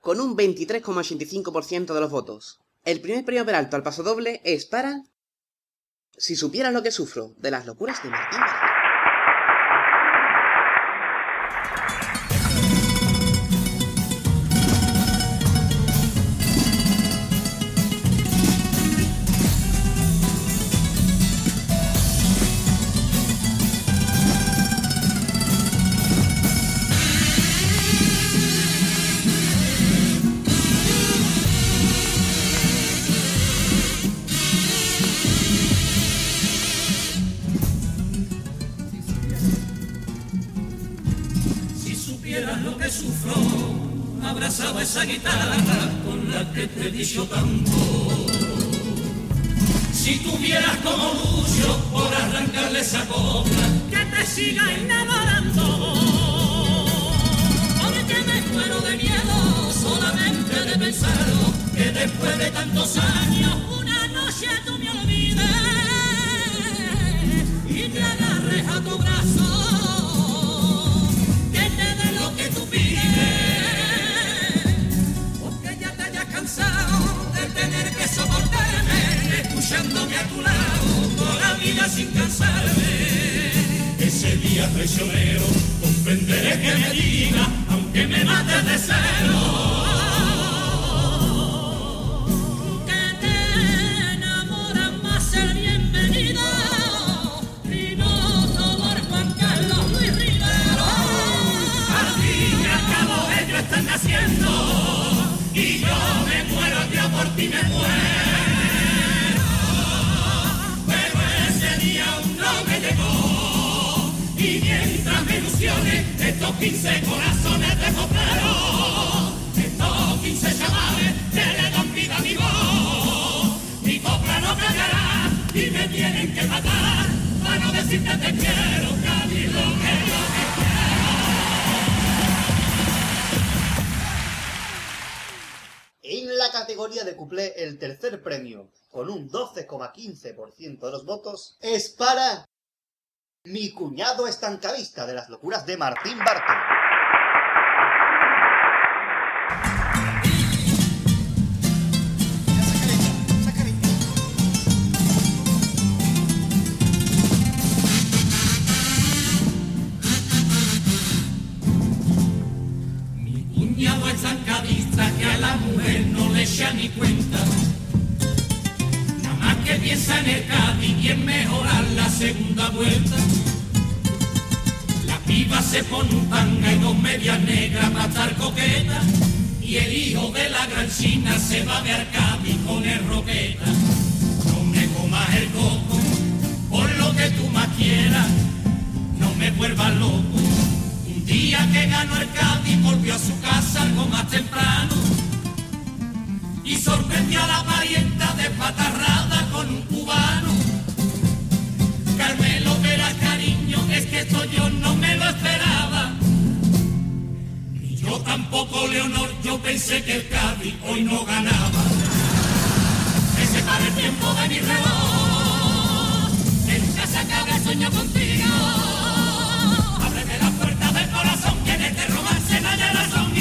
Con un 23,85% de los votos. El primer premio Peralta al paso doble es para... Si supieras lo que sufro de las locuras de Martín con la que te dicho tanto. Si tuvieras como Lucio por arrancarle esa copla, que te siga enamorando. Porque me muero de miedo solamente de pensarlo, que después de tantos años, una noche tú me olvides y te agarres a tu brazo, tener que soportarme, escuchándome a tu lado, toda la vida sin cansarme. Ese día traicionero, comprenderé que me diga, aunque me mates de celo. Están naciendo por ti me muero. Pero ese día aún no me llegó. Y mientras me ilusiones estos 15 corazones de copero, estos 15 chavales que le dan vida a mi voz, mi copla no callará y me tienen que matar. Para no decirte te quiero, Cádiz, lo que yo categoría de cuplé, el tercer premio, con un 12,15% de los votos, es para Mi cuñado estancavista de las locuras de Martín Barton. La mujer no le echa ni cuenta. Nada más que piensa en el Cádiz y en mejorar la segunda vuelta. La piba se pone un tanga y dos medias negras para estar coqueta. Y el hijo de la gran china se va de Arcadi con el roqueta. No me comas el coco por lo que tú más quieras. No me vuelvas loco. Un día que ganó el volvió a su casa algo más temprano y sorprendió a la parienta despatarrada con un cubano. Carmelo, verás cariño, es que esto yo no me lo esperaba. Ni yo tampoco, Leonor, yo pensé que el Cádiz hoy no ganaba. Que se pare el tiempo de mi reloj, que nunca se sueño contigo. Ábreme la puerta del corazón, que en este romance no haya razón,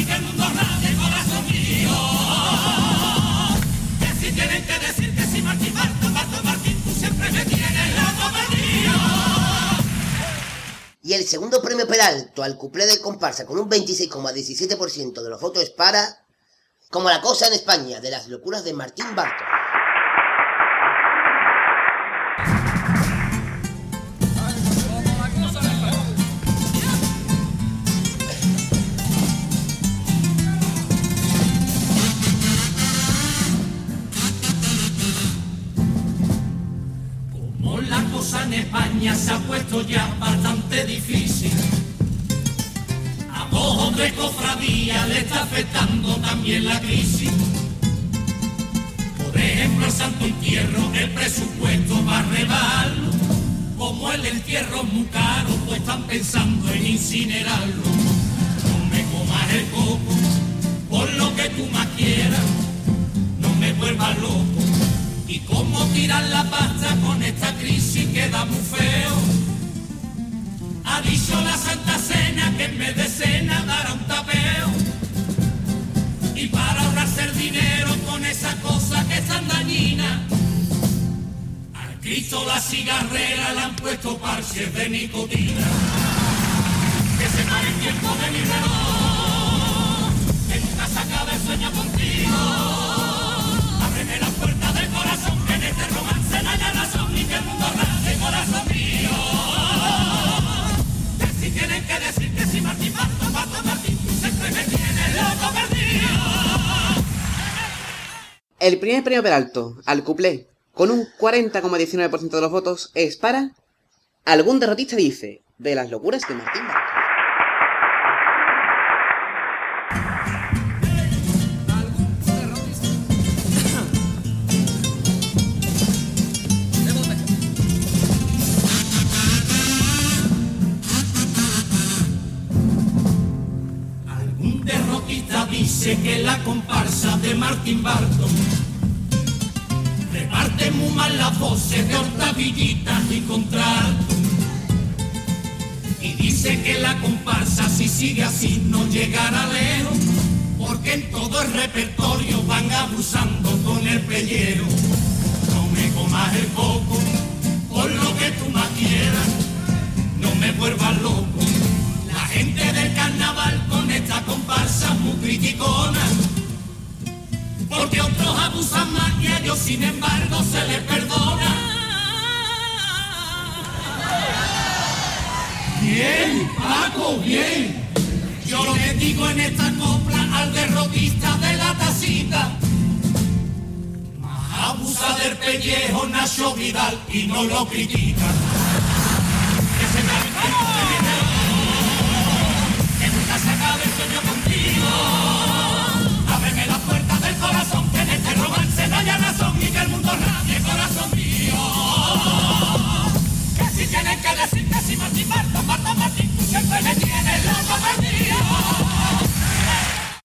tienen que decir que si Martín Marto, Marto Martín, tú siempre me tienes loco perdido. Y el segundo premio Peralto al cuplé de comparsa con un 26,17% de los votos para Como la cosa en España, de las locuras de Martín Barton. España se ha puesto ya bastante difícil. A dos o tres cofradías le está afectando también la crisis. Por ejemplo, el Santo Entierro, el presupuesto va a rebajarlo. Como el entierro es muy caro, pues están pensando en incinerarlo. No me comas el coco, por lo que tú más quieras, no me vuelvas loco. Y cómo tirar la pasta con esta crisis queda muy feo. Ha dicho la Santa Cena que en vez de cena dará un tapeo. Y para ahorrarse el dinero con esa cosa que es tan dañina, al Cristo la cigarrera le han puesto parches de nicotina. Que se pare el tiempo de mi reloj, que nunca se acabe el sueño contigo. Que el. Que que que Martín Martín, primer premio Peralto al cuplé, con un 40,19% de los votos, es para Algún derrotista dice, de las locuras de Martín Barton. Comparsa de Martín Barton. Reparte muy mal las voces de Hortavillita y Contralto. Y dice que la comparsa si sigue así no llegará lejos, porque en todo el repertorio van abusando con el pellero. No me comas el coco, por lo que tú más quieras, no me vuelvas loco. La gente del carnaval con esta comparsa muy criticona. Porque otros abusan más y a ellos sin embargo se les perdona. Bien, Paco, bien. Yo lo que digo en esta copla al derrotista de la tacita. Abusa del pellejo Nacho Vidal y no lo critica.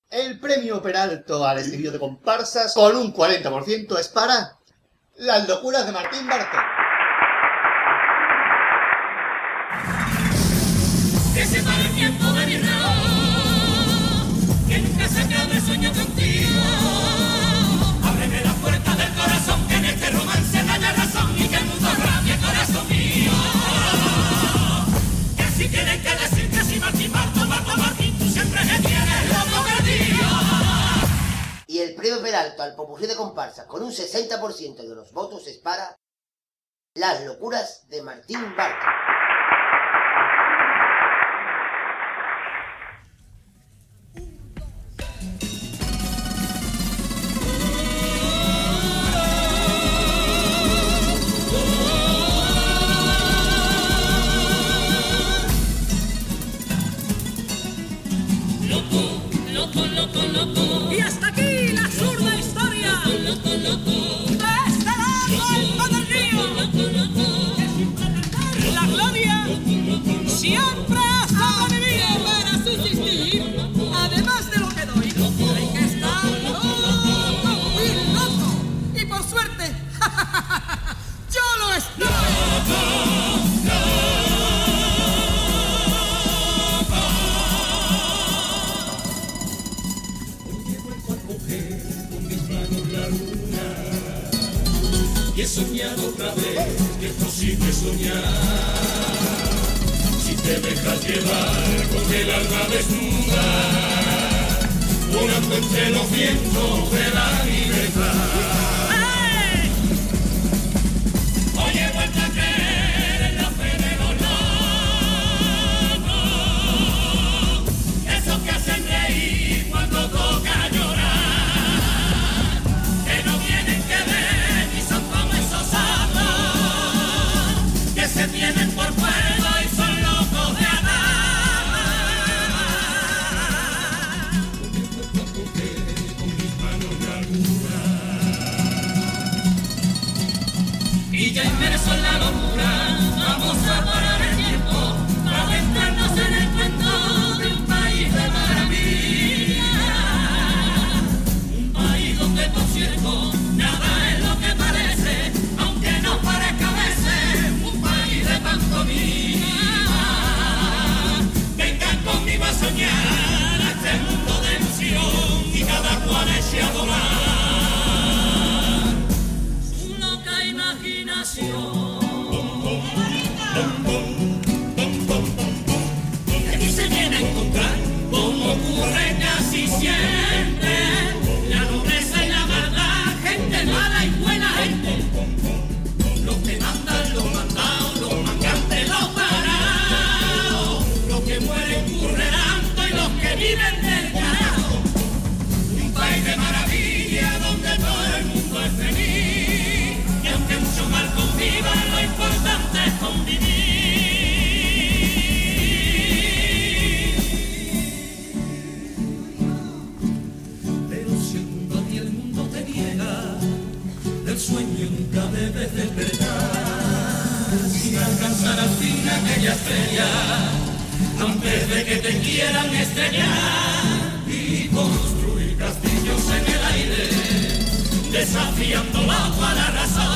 El premio Peralto al estribillo de comparsas con un 40% es para Las locuras de Martín Barton. Premio Peralto al popurrí de comparsa con un 60% de los votos es para Las locuras de Martín Barton. He soñado otra vez que es posible soñar. Si te dejas llevar con el alma desnuda, volando entre los vientos de la libertad. de que te quieran extrañar y construir castillos en el aire, desafiando la razón.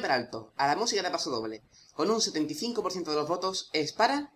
Peralto a la música de paso doble, con un 75% de los votos, es para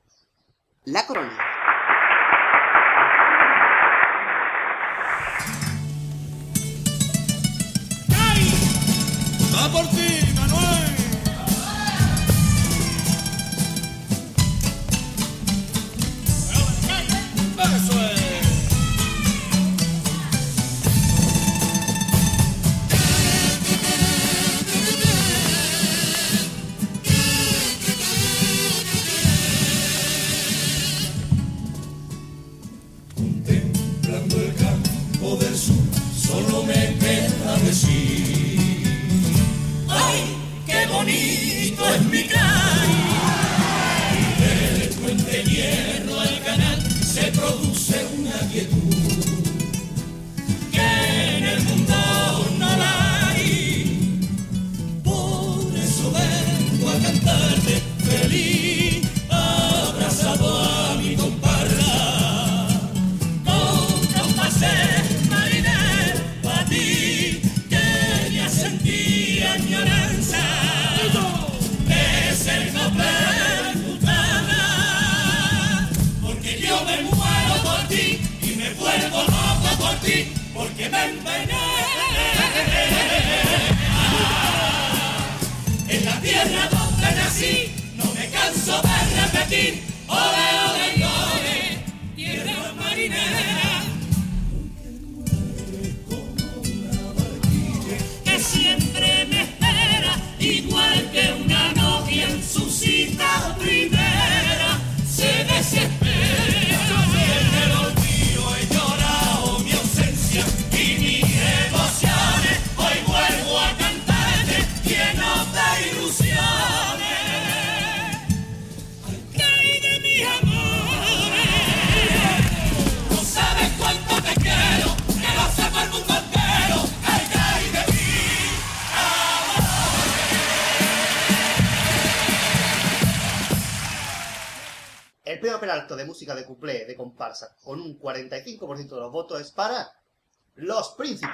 de cuplé de comparsa con un 45% de los votos es para Los Príncipes.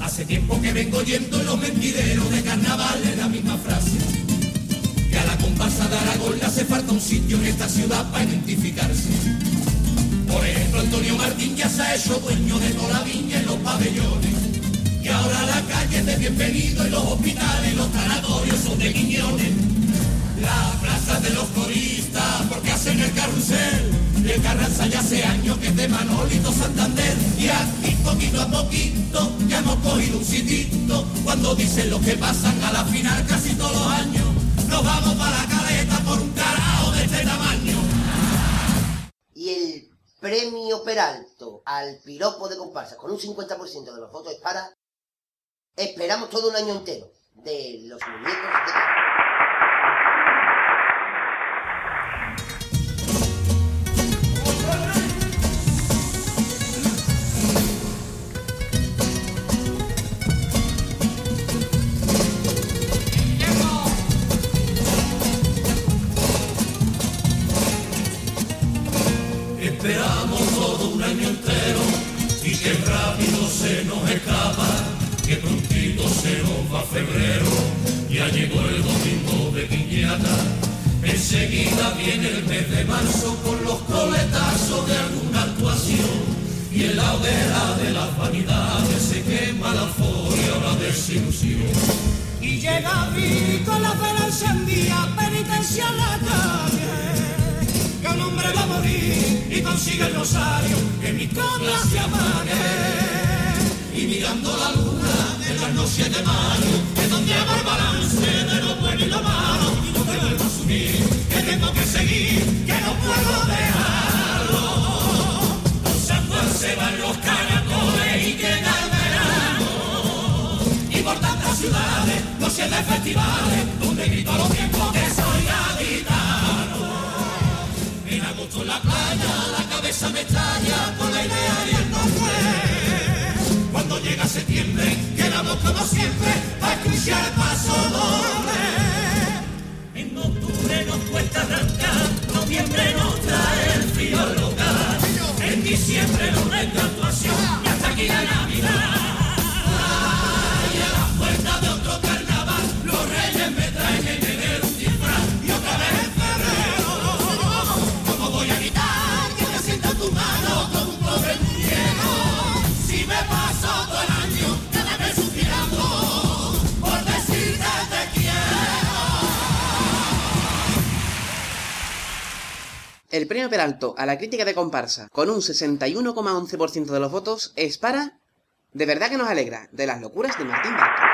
Hace tiempo que vengo oyendo en los mentideros de carnavales la misma frase. Que a la comparsa de Aragón le hace falta un sitio en esta ciudad para identificarse. Antonio Martín ya se ha hecho dueño de toda la viña y los pabellones. Y ahora la calle es de bienvenido y los hospitales los sanatorios son de guiñones. La plaza de los coristas, porque hacen el carrusel. De Carranza ya hace años que es de Manolito Santander. Y aquí poquito a poquito ya hemos cogido un sitito. Cuando dicen lo que pasan a la final casi todos los años. Nos vamos para la caleta por un carajo de este tamaño. Peralto al piropo de comparsa con un 50% de los votos para Esperamos todo un año entero de los muñecos de se nos va febrero, ya llegó el domingo de piñata, enseguida viene el mes de marzo con los coletazos de alguna actuación. Y en la hoguera de las vanidades se quema la folia, la desilusión. Y llega abril con la vela encendida, penitencia en la calle. Que un hombre va a morir y consigue el rosario, que mi copla se apague. Festivales, donde grito a los tiempos que soy gaditano. En agosto en la playa, la cabeza me estalla con la idea y el nombre. Cuando llega septiembre, quedamos como siempre para escuchar paso doble. En octubre nos cuesta arrancar, noviembre nos trae el frío El premio Peralto a la crítica de comparsa, con un 61,11% de los votos, es para... De verdad que nos alegra, de las locuras de Martín Barco.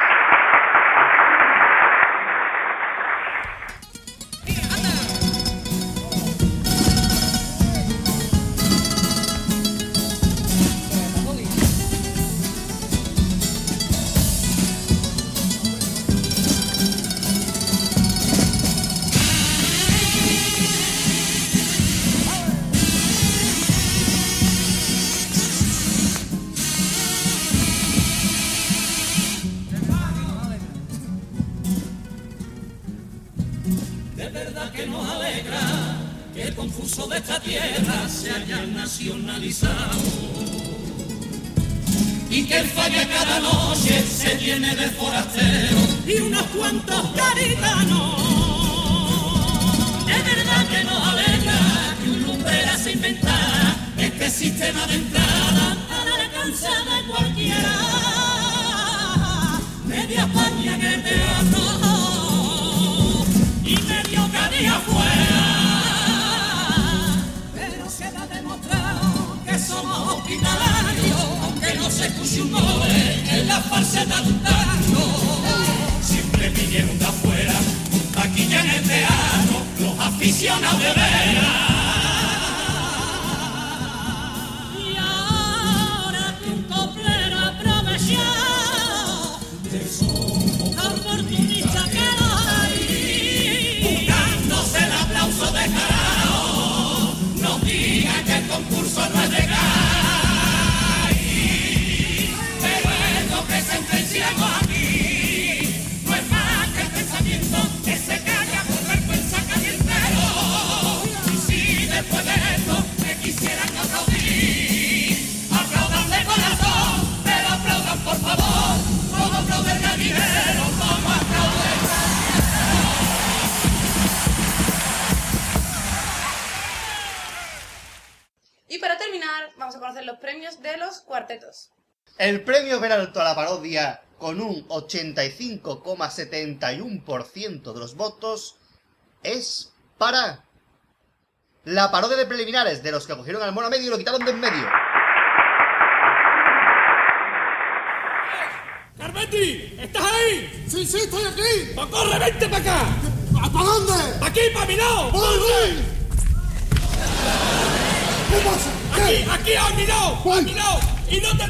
Con un 85,71% de los votos, es para la parodia de preliminares de los que cogieron al mono medio y lo quitaron de en medio. ¡Carmetti! ¿Estás ahí? Sí, sí, estoy aquí. ¡Pues corre, vente para acá! ¿Para dónde? ¡Pa' aquí, para mi lado! ¡Voy! ¿Qué pasa? ¡Aquí, aquí, a mi lado! ¡A mi lado! ¡Y no te,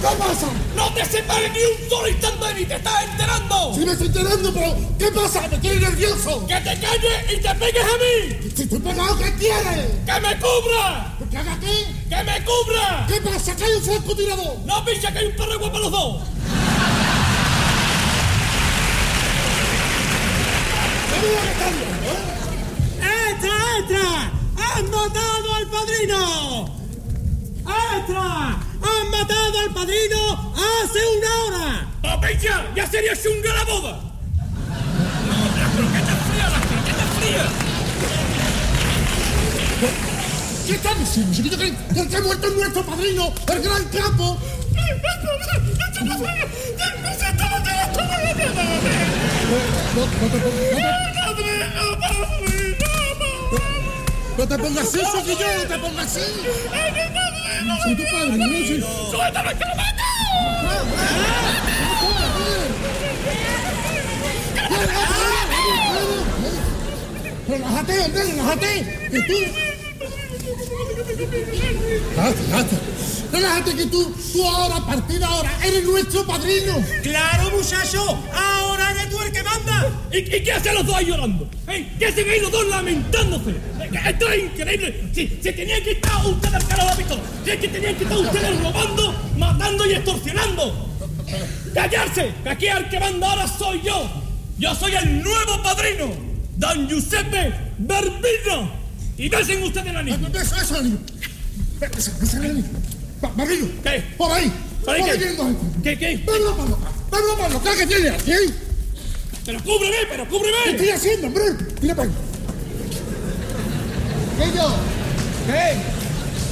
¿Qué pasa? no te separes ni un solo instante de mí! ¡Te estás enterando! Sí me estoy enterando, pero ¿qué pasa? Me tiene nervioso. ¡Que te calles y te pegues a mí! Si estoy pegado, ¿qué quieres? ¡Que me cubra! ¿Qué haga qué? ¡Que me cubra! ¿Qué pasa? Que hay un francotirador. ¡No piensa que hay un perro para los dos! ¿Qué me que viendo, eh? ¡Extra, extra! ¡Han matado al padrino! ¡Extra! ¡Han matado al padrino hace una hora! ¡Papecha! ¡Ya sería chunga la boda! ¡No, las croquetas frías, las croquetas frías! ¿Qué están diciendo, chiquillo? Que, que el que ha muerto es nuestro padrino, el gran capo. No, no te pongas... No, te pongas así, chiquillo, no te pongas así. Soy tu padrino, sí. ¡Suéltame que lo mato! Relájate, hombre, relájate. Que tú... Relájate, relájate. Relájate que tú, tú ahora, a partir de ahora, eres nuestro padrino. ¡Claro, muchacho! ¡Ahora eres tú el que manda! ¿Y, y qué hacen los dos ahí llorando? ¿Eh? ¿Qué hacen ahí los dos lamentándose? Eh, ¡Esto es increíble! Si, si tenían que estar ustedes al carajo, visto. Si es que tenían que estar ustedes robando, matando y extorsionando. ¡Callarse! Que aquí el que manda ahora soy yo. Yo soy el nuevo padrino, Don Giuseppe Berbino. Y besen ustedes la niña. Eso, eso, ese es el niño. Pa- Barrigo. ¿Qué? Por ahí. ¿Por ahí qué? ¿Qué, qué? Para. Venlo para acá que tiene aquí. ¡Pero cúbreme, pero ¿Qué cúbreme! estoy haciendo, hombre? Mira para. ¿Qué yo? ¿Qué?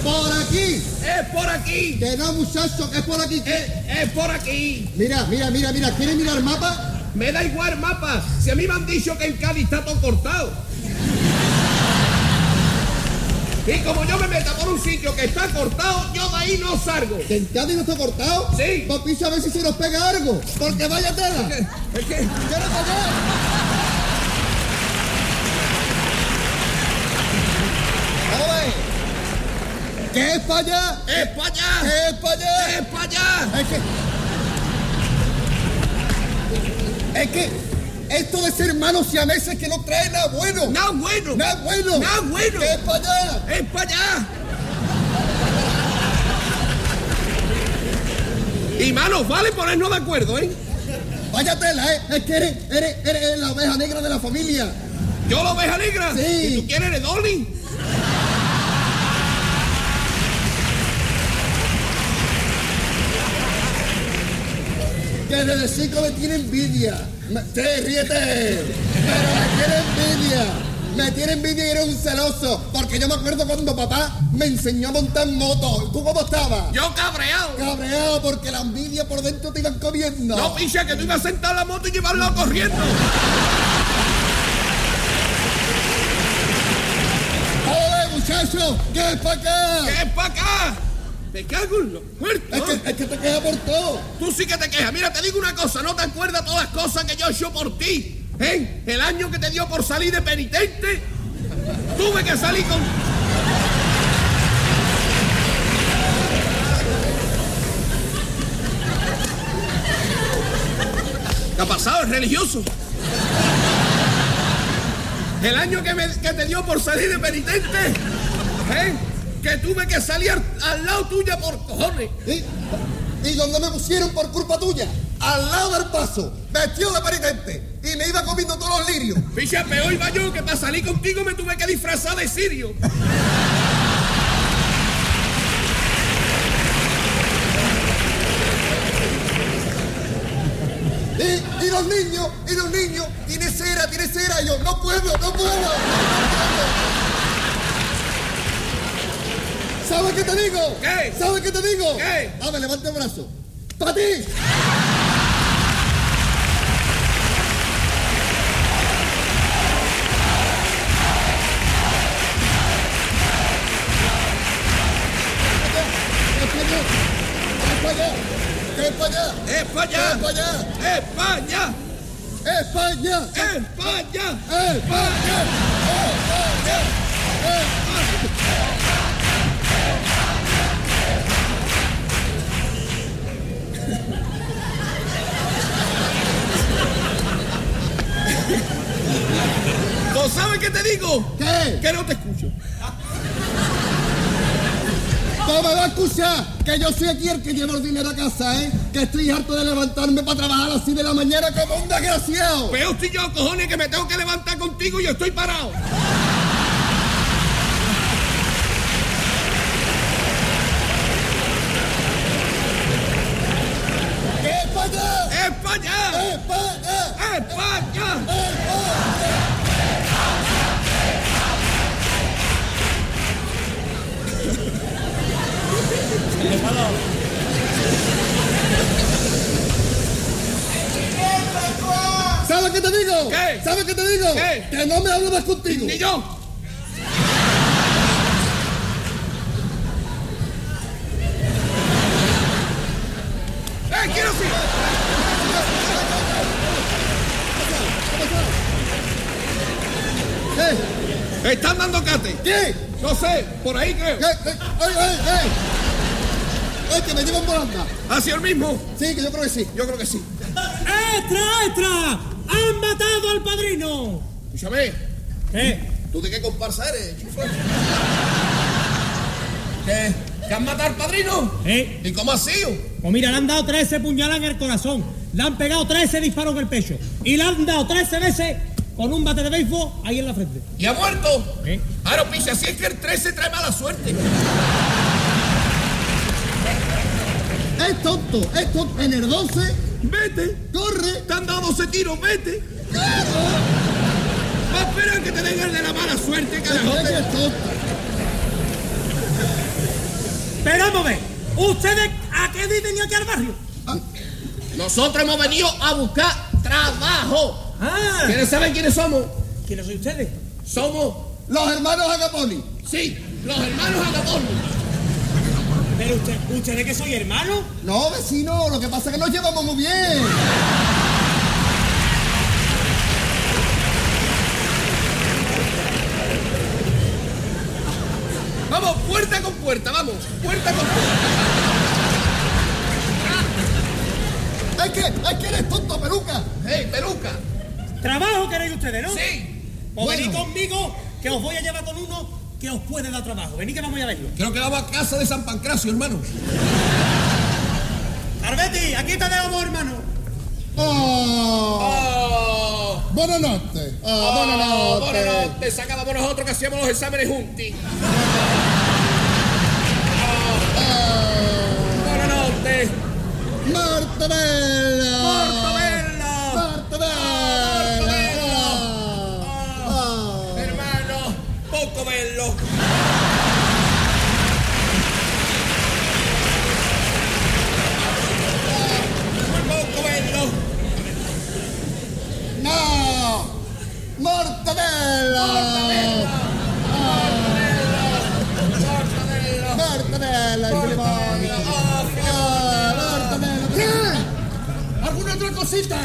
Por aquí. Es por aquí. Que no, muchacho, que es por aquí. Es, es por aquí. Mira, mira, mira, mira. ¿Quieres mirar el mapa? Me da igual mapas. Si a mí me han dicho que en Cádiz está todo cortado. Y como yo me meta por un sitio que está cortado, yo de ahí no salgo. ¿Que Cádiz no está cortado? Sí. Picha a ver si se nos pega algo. Porque vaya tela. Es que ¡Quiero ver. ¿Qué es para allá? es para allá. ¿Qué es para allá? Es para allá. Es que. Es que. Esto de ser hermanos siameses que no trae nada bueno. Nada bueno. Nada bueno. Nada bueno. ¿Qué es para allá? Es para allá. Y manos, vale ponernos de acuerdo, ¿eh? Vaya tela, ¿eh? Es que eres, eres, eres la oveja negra de la familia. ¿Yo la oveja negra? Sí. ¿Y tú quién eres, Dolly? Que desde chico me tiene envidia. Me, sí, ríete. Pero me tiene envidia. Me tiene envidia y eres un celoso. Porque yo me acuerdo cuando papá me enseñó a montar moto. ¿Tú cómo estabas? Yo cabreado. Cabreado porque la envidia por dentro te iban comiendo. No, picha, que tú ibas a sentar la moto y llevarla corriendo. ¡Oye, muchacho! ¿Qué es para acá? ¿Qué es para acá? Me cago en los muertos. Es que, es que te quejas por todo. Tú sí que te quejas. Mira, te digo una cosa, no te acuerdas todas las cosas que yo he hecho por ti. ¿Eh? El año que te dio por salir de penitente, tuve que salir con... ¿Qué ha pasado? ¿Es religioso? El año que, me- que te dio por salir de penitente, ¿eh? Que tuve que salir al, lado tuya por cojones. ¿Y, ¿Y dónde me pusieron por culpa tuya? Al lado del paso, vestido de penitente. Y me iba comiendo todos los lirios. Picha, peor iba yo que para salir contigo me tuve que disfrazar de sirio. Y, y los niños, y los niños, tiene cera, tiene cera. Y yo, no puedo, no puedo. ¿Sabes qué te digo? ¿Qué? ¿Sabes qué te digo? ¿Qué? Dame, levanta el brazo. ¡Para ti! ¡Es para allá! ¡Es para allá! ¡España! ¡Es para allá! ¡España! ¡España! ¡España! ¡España! ¿Tú sabes qué te digo? ¿Qué? Que no te escucho. No me va a escuchar que yo soy aquí el que lleva el dinero a casa, ¿eh? Que estoy harto de levantarme para trabajar a las 6 de la mañana como un desgraciado. Pero estoy yo, cojones, que me tengo que levantar contigo y yo estoy parado. ¡España! ¡España! ¡España! ¡España! ¿Sabes qué te digo? ¿Qué? ¿Sabes qué te digo? ¿Qué? Que no me hablo más contigo. Ni yo. ¡Eh, quiero sí! ¿Qué? Están dando cate. ¿Qué? No sé, por ahí creo. ¿Qué? ¿Qué? ¡Ay, ay, ay! ¡Ay, que me llevan volando! ¿Ha sido el mismo? Sí, que yo creo que sí. Yo creo que sí. ¡Extra, extra! ¡Han matado al padrino! Escúchame, ¿Qué? ¿tú de qué comparsa eres, chufo? ¿Qué? ¿Que han matado al padrino? ¿Eh? ¿Y cómo ha sido? Pues mira, le han dado 13 puñaladas en el corazón, le han pegado 13 disparos en el pecho y le han dado 13 veces con un bate de béisbol ahí en la frente. ¿Y ha muerto? ¿Eh? Ahora, picha, si es que el 13 trae mala suerte. Es tonto, es tonto. En el 12, Vete. corre. Te han dado 12 tiros, vete. ¡Claro! Va a esperar que te den el de la mala suerte, Es que carajote. es tonto. Pero vamos a ver, ¿ustedes a qué viven aquí al barrio? Nosotros hemos venido a buscar trabajo. Ah, ¿Quieres saber quiénes somos? ¿quiénes son ustedes? Somos, Los hermanos Agaponi. sí, los hermanos Agapón. Pero usted, ¿ustedes que soy hermano? No, vecino, lo que pasa es que nos llevamos muy bien. Vamos, puerta con puerta, vamos. Puerta con puerta. Es que, es que eres tonto, peluca. ¡Hey, peluca! Trabajo queréis ustedes, ¿no? Sí. Pues venid Bueno. conmigo, que os voy a llevar con uno que os puede dar trabajo. Venid que vamos a verlo. Creo que vamos a casa de San Pancracio, hermano. Arbeti, aquí te dejamos, hermano. Oh. Oh. Buenas noches. Buenas Oh, noches. buenas noches. Sacábamos nosotros que hacíamos los exámenes juntos. Buenas noches. Marta Bella. Marta Bella. Verlo. Poco verlo. No. Il Filemoni. Ah, Marta Bella. ¿Qué? ¿Alguna otra cosita?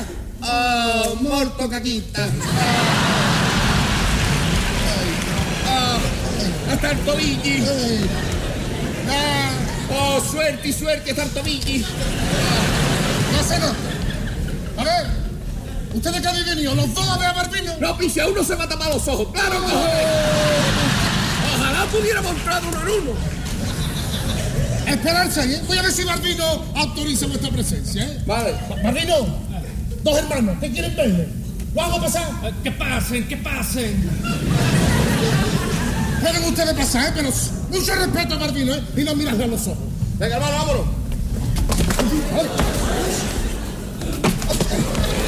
Ah, morto caquita. Tobilli. Ah, Oh, suerte, suerte, hasta el tobilli. no sé, no. A ver, ¿ustedes qué habéis venido? ¿Los dos a ver a Martino? No, piche, uno se mata para los ojos. ¡Claro que Ojalá pudiéramos entrar uno en uno. Esperarse ¿eh? Voy a ver si Martino autoriza vuestra presencia, ¿eh? Vale. Martino, dos hermanos, ¿qué quieren verle? ¿Lo hago pasar? Que pasen, que pasen. Pueden ustedes pasar, ¿eh? Pero mucho respeto a Martino, ¿eh? Y no mirarle a los ojos. Venga, hermano, vámonos.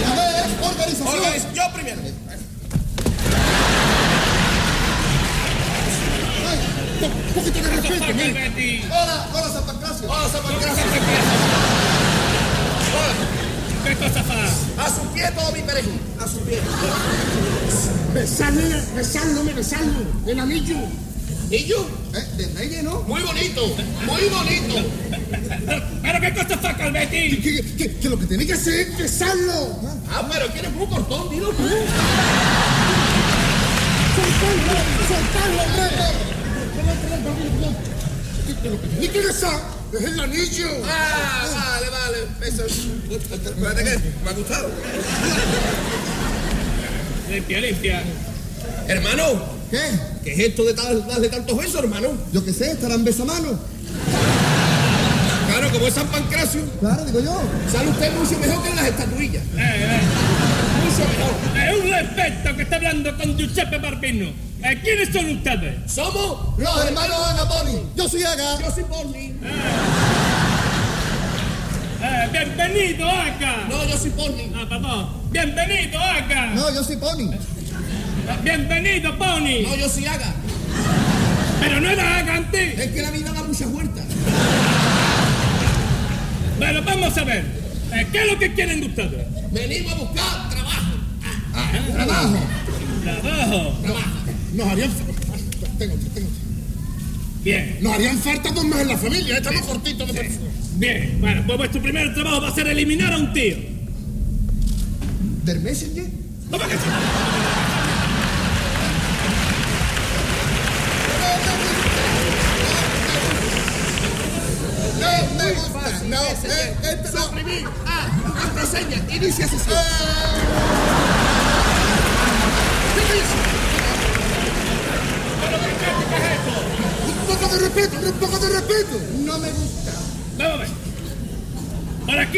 A ver, organización. Organiz- Yo primero. Ay, un poquito de respeto, ¿eh? Hola, hola, San Pancracio. Hola, San Pancracio. ¿Qué cosa fa? A su pie todo mi perejil. A su pie. Besarle, besarlo, me besarlo. El anillo. ¿Y yo? ¿Eh? De reyes, ¿no? Muy bonito, muy bonito. ¿Pero qué cosa fa, Calvetti? Que, que, que lo que tiene que hacer es besarlo. Ah, pero que eres muy cortón, dilo tú. Soltarlo, soltarlo, hombre. Lo que tiene que besar es el anillo. Ah, vale, que me ha gustado. Limpia, limpia. Hermano, ¿Qué? ¿qué es esto de tal- darle tantos besos, hermano? Yo qué sé, estarán besamanos. Claro, como es San Pancracio, Claro, digo yo. sale usted mucho mejor que en las estatuillas. Eh, eh. Mucho mejor. Es un respeto que está hablando con Giuseppe Barbino. Eh, ¿Quiénes son ustedes? Somos Los hermanos Agaponi. Yo soy Aga. Yo soy Porni. Eh, bienvenido acá. No, yo soy Porni. Ah, perdón. Bienvenido acá. No, yo soy Pony. Bienvenido, Pony. No, yo soy Aga. Pero no era acá antes. Es que la vida da muchas vueltas. Bueno, vamos a ver. Eh, ¿Qué es lo que quieren de ustedes? Venimos a buscar trabajo. Trabajo. Trabajo. Nos harían falta. Tengo, tengo. Bien, Nos harían falta dos más en la familia. Estamos cortitos de personas. Bien. Bueno, pues vuestro primer trabajo va a ser eliminar a un tío. ¿Del Messenger? ¿Cómo que sí? No, me gusta. No, eh, este no. Suprimir. Ah, contraseña. Inicia sesión. Un poco de respeto, un poco de respeto. No me gusta. Vamos a ver. Por aquí,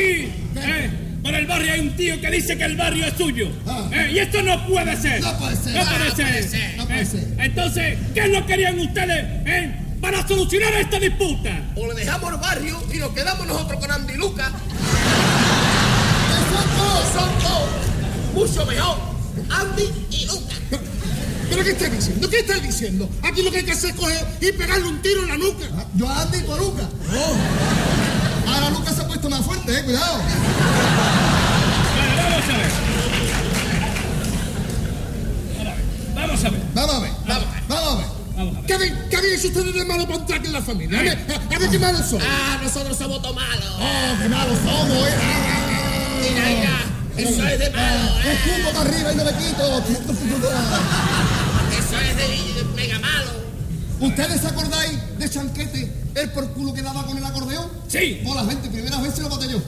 eh, por el barrio hay un tío que dice que el barrio es suyo. Ah. Eh, y esto no puede ser. No puede ser. No Ah, puede no ser. puede ser, no puede Eh, ser. Entonces, ¿qué que querían ustedes eh, para solucionar esta disputa? O le dejamos el barrio y nos quedamos nosotros con Andy y Lucas. Son dos. Son dos. Mucho mejor. Andy y Lucas. ¿Pero qué estás diciendo? ¿Qué estás diciendo? Aquí lo que hay que hacer es coger y pegarle un tiro en la nuca. Yo a Andy y tú a Luca. Ahora Luca se ha puesto más fuerte, eh, cuidado. Bueno, vamos a ver. Vamos a ver. Vamos a ver, vamos a ver. Vamos a ver. Vamos a ver. ¿Qué habéis qué habéis hecho ustedes de malo para entrar aquí en la familia? A ver, a ver qué malos son. Ah, nosotros somos todos malos. Oh, qué malos somos, eh. Mira, mira. Eso es de malo, Me ¿eh? escupo para arriba y no me quito. ¿Ustedes se acordáis de Chanquete, el por culo que daba con el acordeón? Sí. Por la gente, primera vez se lo boté yo.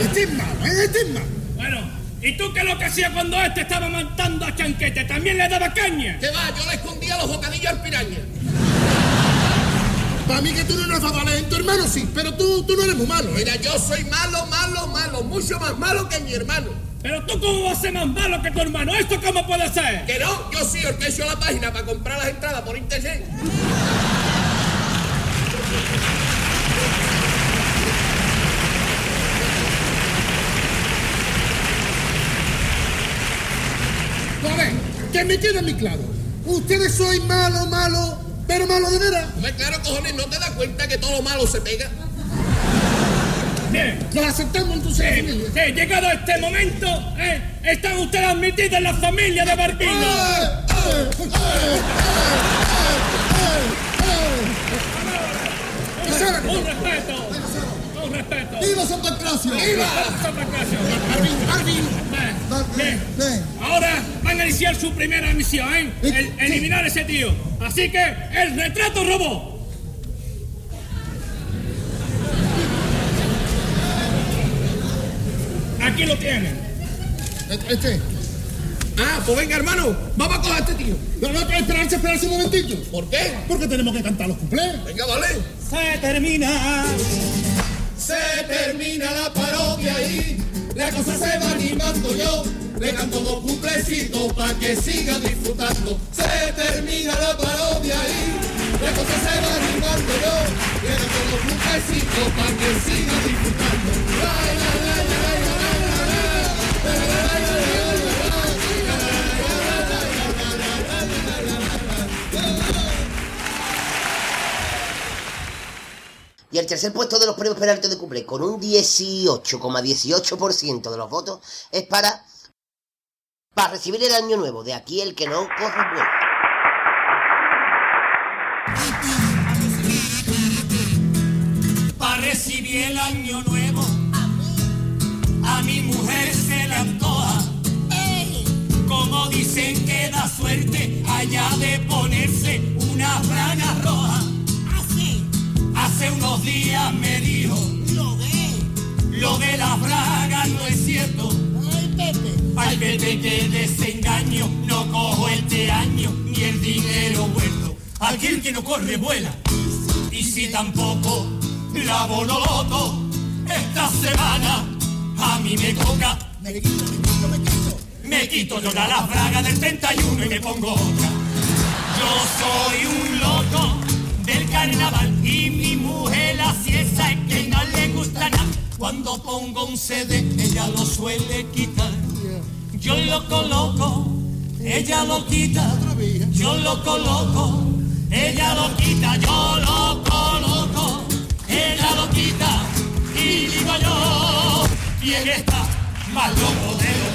Este es malo, ¿eh? Este es malo. Bueno, ¿y tú qué es lo que hacías cuando este estaba matando a Chanquete? ¿También le daba caña? Que va, yo le escondía los bocadillos al piraña. Para mí que tú no eres valente, hermano sí, pero tú, tú no eres muy malo. ¿eh? Mira, yo soy malo, malo, malo, mucho más malo que mi hermano. Pero tú cómo vas a ser más malo que tu hermano. ¿Esto cómo puede ser? Que no, yo sí el que he hecho la página para comprar las entradas por internet. A ver, que me quede muy claro. Ustedes sois malo, malo, pero malo de veras. Hombre, claro, cojones, ¿no te das cuenta que todo lo malo se pega? Bien. Lo aceptamos entonces. Sí, llegado este momento, eh, están ustedes admitidos en la familia de Barbino. ¡Eh, eh, eh, eh, eh! Un respeto, un respeto. ¡Viva San Pancracio! Santa Clausio. Marvin, Marvin. Bien. Ahora van a iniciar su primera misión, ¿eh? El- eliminar a ese tío. Así que, el retrato robó. Aquí lo tienen. Este. Ah, pues venga, hermano, vamos a coger a este tío. No, no, esperarse, esperarse un momentito. ¿Por qué? Porque tenemos que cantar los cumpleaños. Venga, vale. Se termina. Se termina la parodia y la cosa se va animando yo. Le canto dos cuplecitos para que siga disfrutando. Se termina la parodia y la cosa se va animando yo. Le canto dos cuplecitos para que siga disfrutando. La, la, Y el tercer puesto de los premios Peralta de cumple, con un 18,18% de los votos, es para, para recibir el año nuevo. De aquí el que no corre vuelta. Dicen que da suerte allá de ponerse una frana roja. Hace unos días me dijo lo de las bragas no es cierto. Ay, Pepe, que desengaño, no cojo este año ni el dinero vuelto. Aquel que no corre vuela. Y si tampoco la boloto esta semana a mí me toca. Me quito yo la las bragas del 31 y me pongo otra. Yo soy un loco del carnaval y mi mujer la siesta es que no le gusta nada. Cuando pongo un CD ella lo suele quitar. Yo lo coloco, ella lo quita. Yo lo coloco, ella lo quita. Yo lo coloco, ella lo quita. Y digo yo, ¿quién está más loco de?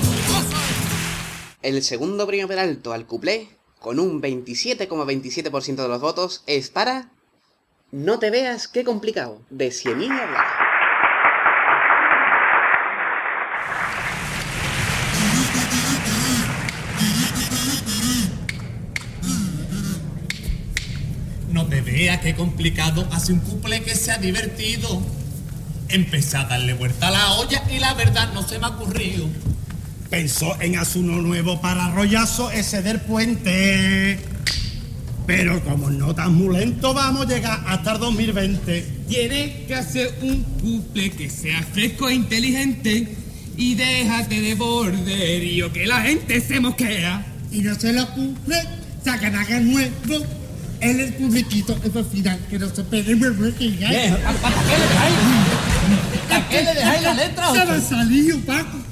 El segundo premio Peralto al cuplé, con un 27,27% de los votos, es para... No te veas qué complicado, de Siemini Hablar. No te veas qué complicado, hace un couple que sea divertido. Empecé a darle vuelta a la olla y la verdad no se me ha ocurrido. Pensó en hacer uno nuevo para rollazo ese del puente. Pero como no tan muy lento, vamos a llegar hasta el 2020. Tienes que hacer un couple que sea fresco e inteligente y déjate de borderío que la gente se mosquea. Y no se lo cumple, sacan a nuevo. Él es publiquito, es al final, que no se pegue que ya. ¿Para qué le dejáis? ¿Para qué le dejáis la letra? Se me salió, Paco.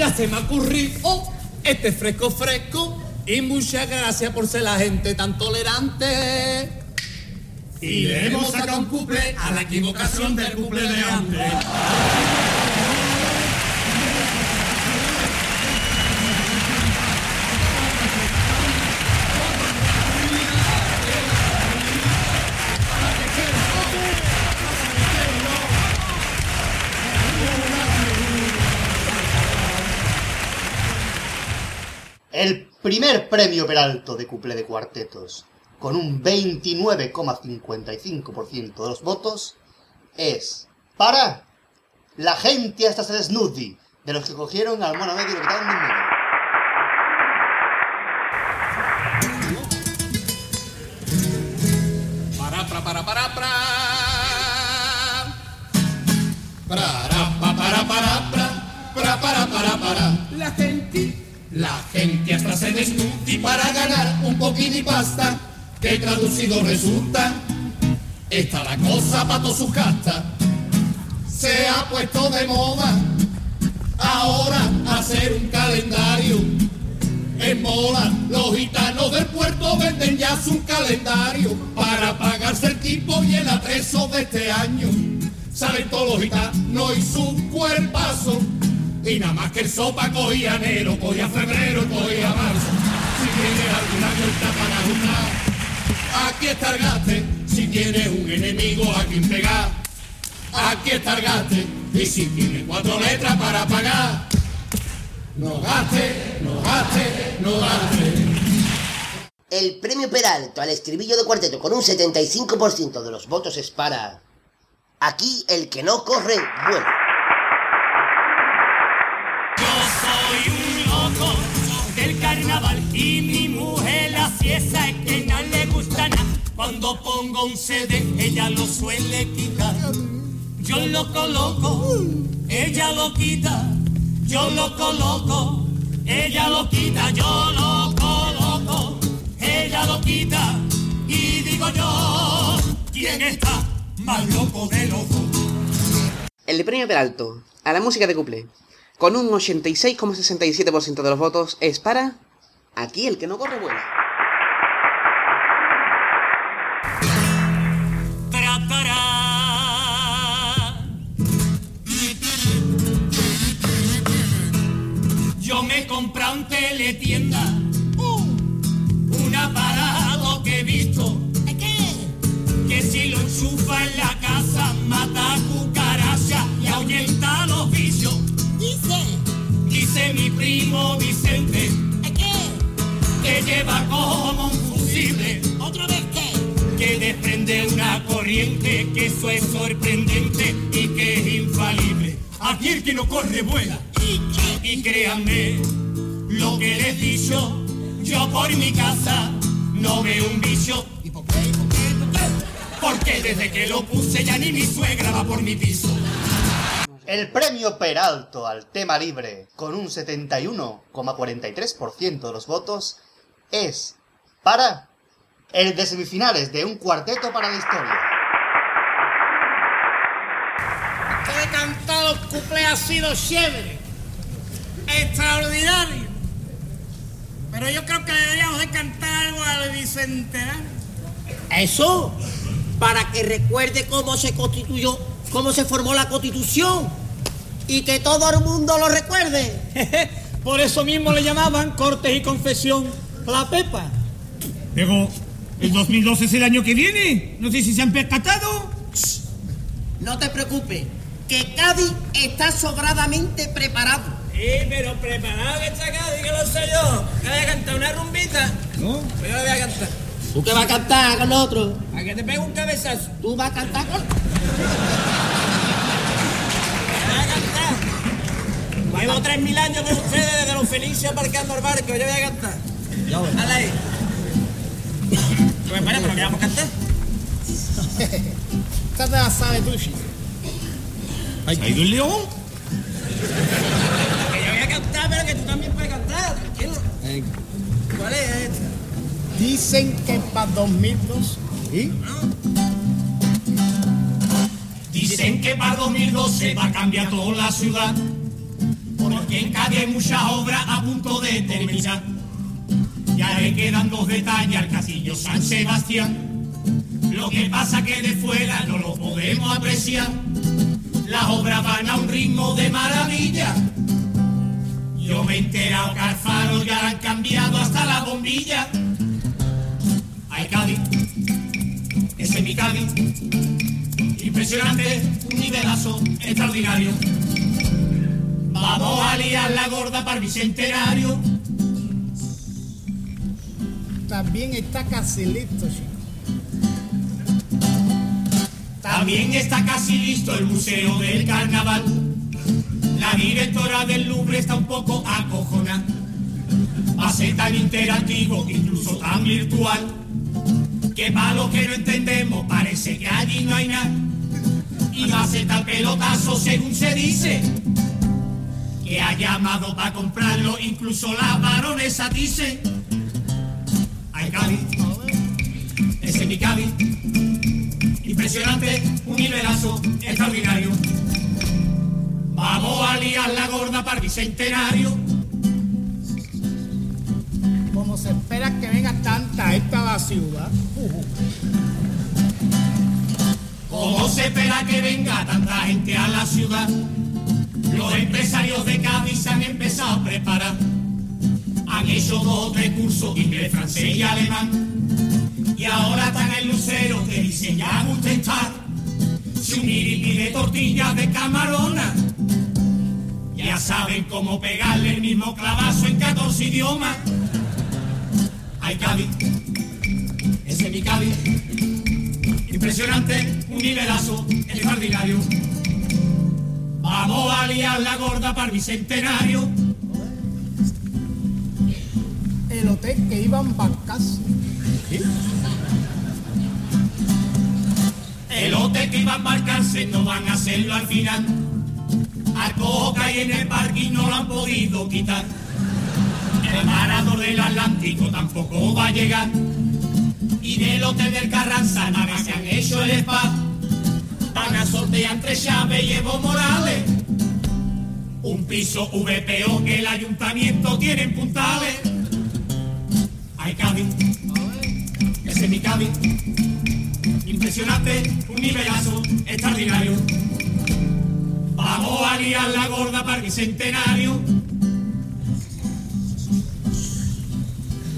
Ya se me ha ocurrido este fresco fresco y muchas gracias por ser la gente tan tolerante. Y le hemos sacado un couple a la equivocación del couple de antes. Primer premio Peralto de cuplé de cuartetos, con un 29,55% de los votos, es para la gente hasta se desnudi, de los que cogieron al mono medio y lo quitaron de medio. Para, para, para, para, para, para, para, para, para. La gente hasta se desnuda y para ganar un poquito de pasta, que traducido resulta, está la cosa para todos sus castas. Se ha puesto de moda ahora hacer un calendario. En mola, los gitanos del puerto venden ya su calendario para pagarse el tipo y el atrezo de este año. Salen todos los gitanos y su cuerpazo. Y nada más que el sopa cogía enero, cogía febrero, cogía marzo. Si tienes alguna vuelta para juntar, aquí está el gaste. Si tienes un enemigo a quien pegar, aquí está el gaste. Y si tienes cuatro letras para pagar, no gaste, no gaste, no gaste. El premio Peralto al estribillo de cuarteto con un 75% de los votos es para... Aquí el que no corre, vuela. Y mi mujer la fiesta es que no le gusta nada. Cuando pongo un CD ella lo suele quitar. Yo lo coloco, ella lo quita. Yo lo coloco, ella lo quita. Yo lo coloco, ella lo quita. Y digo yo, ¿quién está más loco de los dos? El premio Peralto a la música de couplé, con un 86,67% de los votos, es para... Aquí el que no corre vuela. Yo me compré un teletienda, un aparato que he visto, que si lo enchufa en la casa mata cucaracha y ahuyenta los vicios. Dice, dice mi primo Vicente, que lleva como un fusible. ¿Otra vez qué? Que desprende una corriente, que eso es sorprendente y que es infalible. Aquí el que no corre vuela. Y créanme lo que les he dicho, yo por mi casa no veo un vicio. ¿Y por qué? ¿Por qué? ¿Por qué? Porque desde que lo puse ya ni mi suegra va por mi piso. El premio Peralto al tema libre, con un 71,43% de los votos, es para el de semifinales de un cuarteto para la historia. cantado el cuplé ha sido chévere, extraordinario. Pero yo creo que deberíamos de cantar algo al bicentenario. Eso, para que recuerde cómo se constituyó, cómo se formó la constitución y que todo el mundo lo recuerde. Por eso mismo le llamaban cortes y confesión la Pepa. Pero el 2012 es el año que viene. No sé si se han percatado. No te preocupes, que Cádiz está sobradamente preparado. Sí, pero preparado que está Cádiz, que lo sé yo. Que voy a cantar una rumbita. ¿No? Pues yo le voy a cantar. ¿Tú qué vas a cantar con nosotros? A que te pegue un cabezazo. ¿Tú vas a cantar con...? Voy a cantar. Llevo 3.000 años con ustedes desde los felices aparcando el barco. Yo voy a cantar. Dale ahí. Pues espera, pero que vamos a cantar. Esta te la sabes tú, chico. ¿Se ha ido el león? Que yo voy a cantar, pero que tú también puedes cantar. Tranquilo. ¿Cuál es esta? Dicen que para 2002. ¿Y? Dicen que para 2012 va a cambiar toda la ciudad, porque en Cádiz hay muchas obras a punto de terminar. Ya le quedan dos detalles al Castillo San Sebastián. Lo que pasa que de fuera no lo podemos apreciar. Las obras van a un ritmo de maravilla. Yo me he enterado que al faro ya han cambiado hasta la bombilla. Hay Cádiz, ese es mi Cádiz. Impresionante, un nivelazo extraordinario. Vamos a liar la gorda para el bicentenario. También está casi listo, chico. También está casi listo el Museo del Carnaval. La directora del Louvre está un poco acojonada. Va a ser tan interactivo, incluso tan virtual, que para los que no entendemos parece que allí no hay nada. Y va a tal pelotazo según se dice, que ha llamado para comprarlo, incluso la baronesa dice, Cádiz, ese es mi Cádiz, impresionante, un nivelazo extraordinario. Vamos a liar la gorda para el bicentenario. Como se espera que venga tanta gente a la ciudad. ¿Cómo se espera que venga tanta gente a la ciudad? Los empresarios de Cádiz se han empezado a preparar. Han hecho dos o tres cursos, inglés, francés y alemán. Y ahora están en Lucero que dicen ya gusta estar. Si un de tortillas de camarona. Ya saben cómo pegarle el mismo clavazo en 14 idiomas. Ay, Cádiz, ese es mi Cádiz. Impresionante, un nivelazo extraordinario. Vamos a liar la gorda para el bicentenario. El hotel que iban Barcaso. El hotel que iba a embarcarse no van a hacerlo al final. Arcojo que hay en el parking no lo han podido quitar. El marador del Atlántico tampoco va a llegar. Y del hotel del Carranza nada se han hecho el spa. Van a sortear entre Chávez y Evo Morales. Un piso VPO que el ayuntamiento tiene en puntales. Ay. Ese es mi Cádiz. Impresionante, un nivelazo extraordinario. Vamos a liar la gorda para el bicentenario.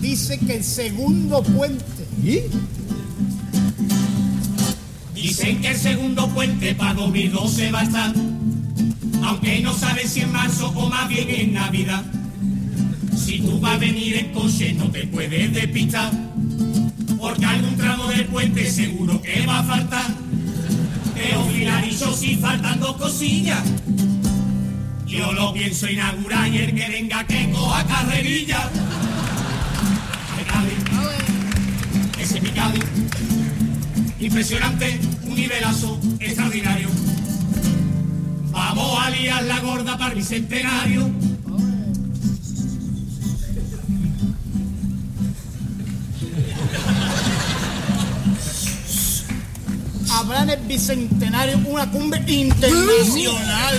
Dice que el segundo puente. Dicen que el segundo puente para 2012 va a estar. Aunque no saben si en marzo o más bien en Navidad. Si tú vas a venir en coche no te puedes despistar. Porque algún tramo del puente seguro que va a faltar. Teofilar y yo sí faltan dos cosillas. Yo lo pienso inaugurar y el que venga que coja carrerilla. Ese Cádiz. Impresionante, un nivelazo extraordinario. Vamos a liar la gorda para el bicentenario. Habrá en el bicentenario una cumbre internacional.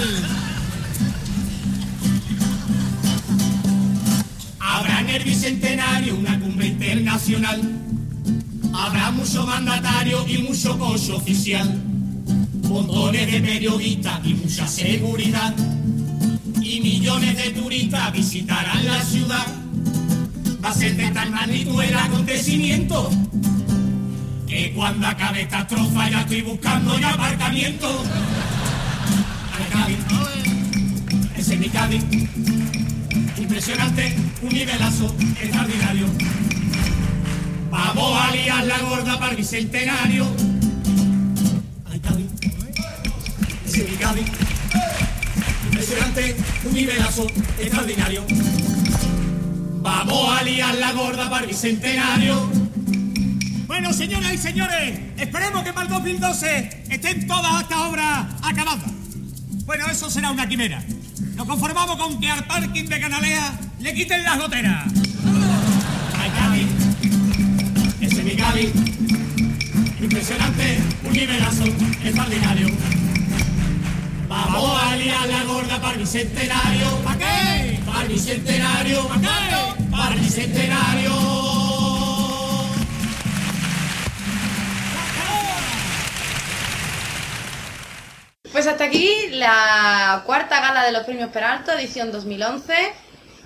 Habrá en el bicentenario una cumbre internacional. Habrá mucho mandatario y mucho coche oficial. Montones de periodistas y mucha seguridad. Y millones de turistas visitarán la ciudad. Va a ser de tal magnitud el acontecimiento que cuando acabe esta estrofa ya estoy buscando ya aparcamiento. Cádiz. Ese es mi Cádiz. Impresionante, un nivelazo extraordinario. Vamos a liar la gorda para el bicentenario. Ay, Cádiz. Ese es mi Cádiz. Impresionante, un nivelazo extraordinario. Vamos a liar la gorda para el bicentenario. Bueno, señoras y señores, esperemos que para el 2012 estén todas estas obras acabadas. Bueno, eso será una quimera. Nos conformamos con que al parking de Canalea le quiten las goteras. Ay, Cádiz. Ese es mi Cádiz. Impresionante, un nivelazo extraordinario. Vamos a liar la gorda para el bicentenario. ¿Para qué? Para el bicentenario. ¿Para qué? Para el bicentenario. Pues hasta aquí la cuarta gala de los premios Peralto, edición 2011,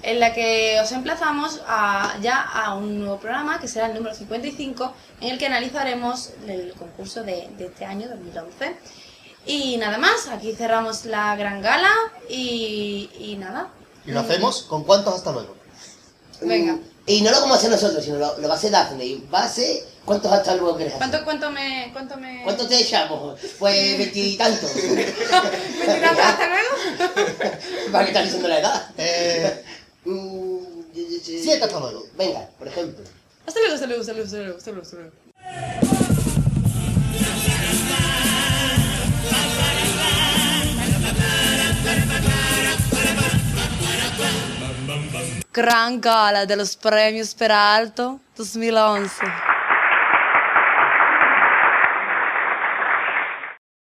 en la que os emplazamos a, ya a un nuevo programa que será el número 55, en el que analizaremos el concurso de, de este año 2011. Y nada más, aquí cerramos la gran gala y, y nada. ¿Y lo hacemos con cuántos hasta luego? Venga. Y no lo vamos a hacer nosotros, sino lo, lo va a hacer Daphne. Y va a ser... ¿Cuántos hasta luego hacer? ¿Cuánto, cuánto me...? Cuánto me... ¿Cuántos te echamos? Pues veintitantos. ¿Veintitantos hasta luego? ¿Para qué estás diciendo la edad? Eh, Mm, siete hasta luego. Venga, por ejemplo. Hasta luego, hasta luego, hasta luego, hasta luego, hasta luego, hasta luego. gran gala de los premios Peralto 2011.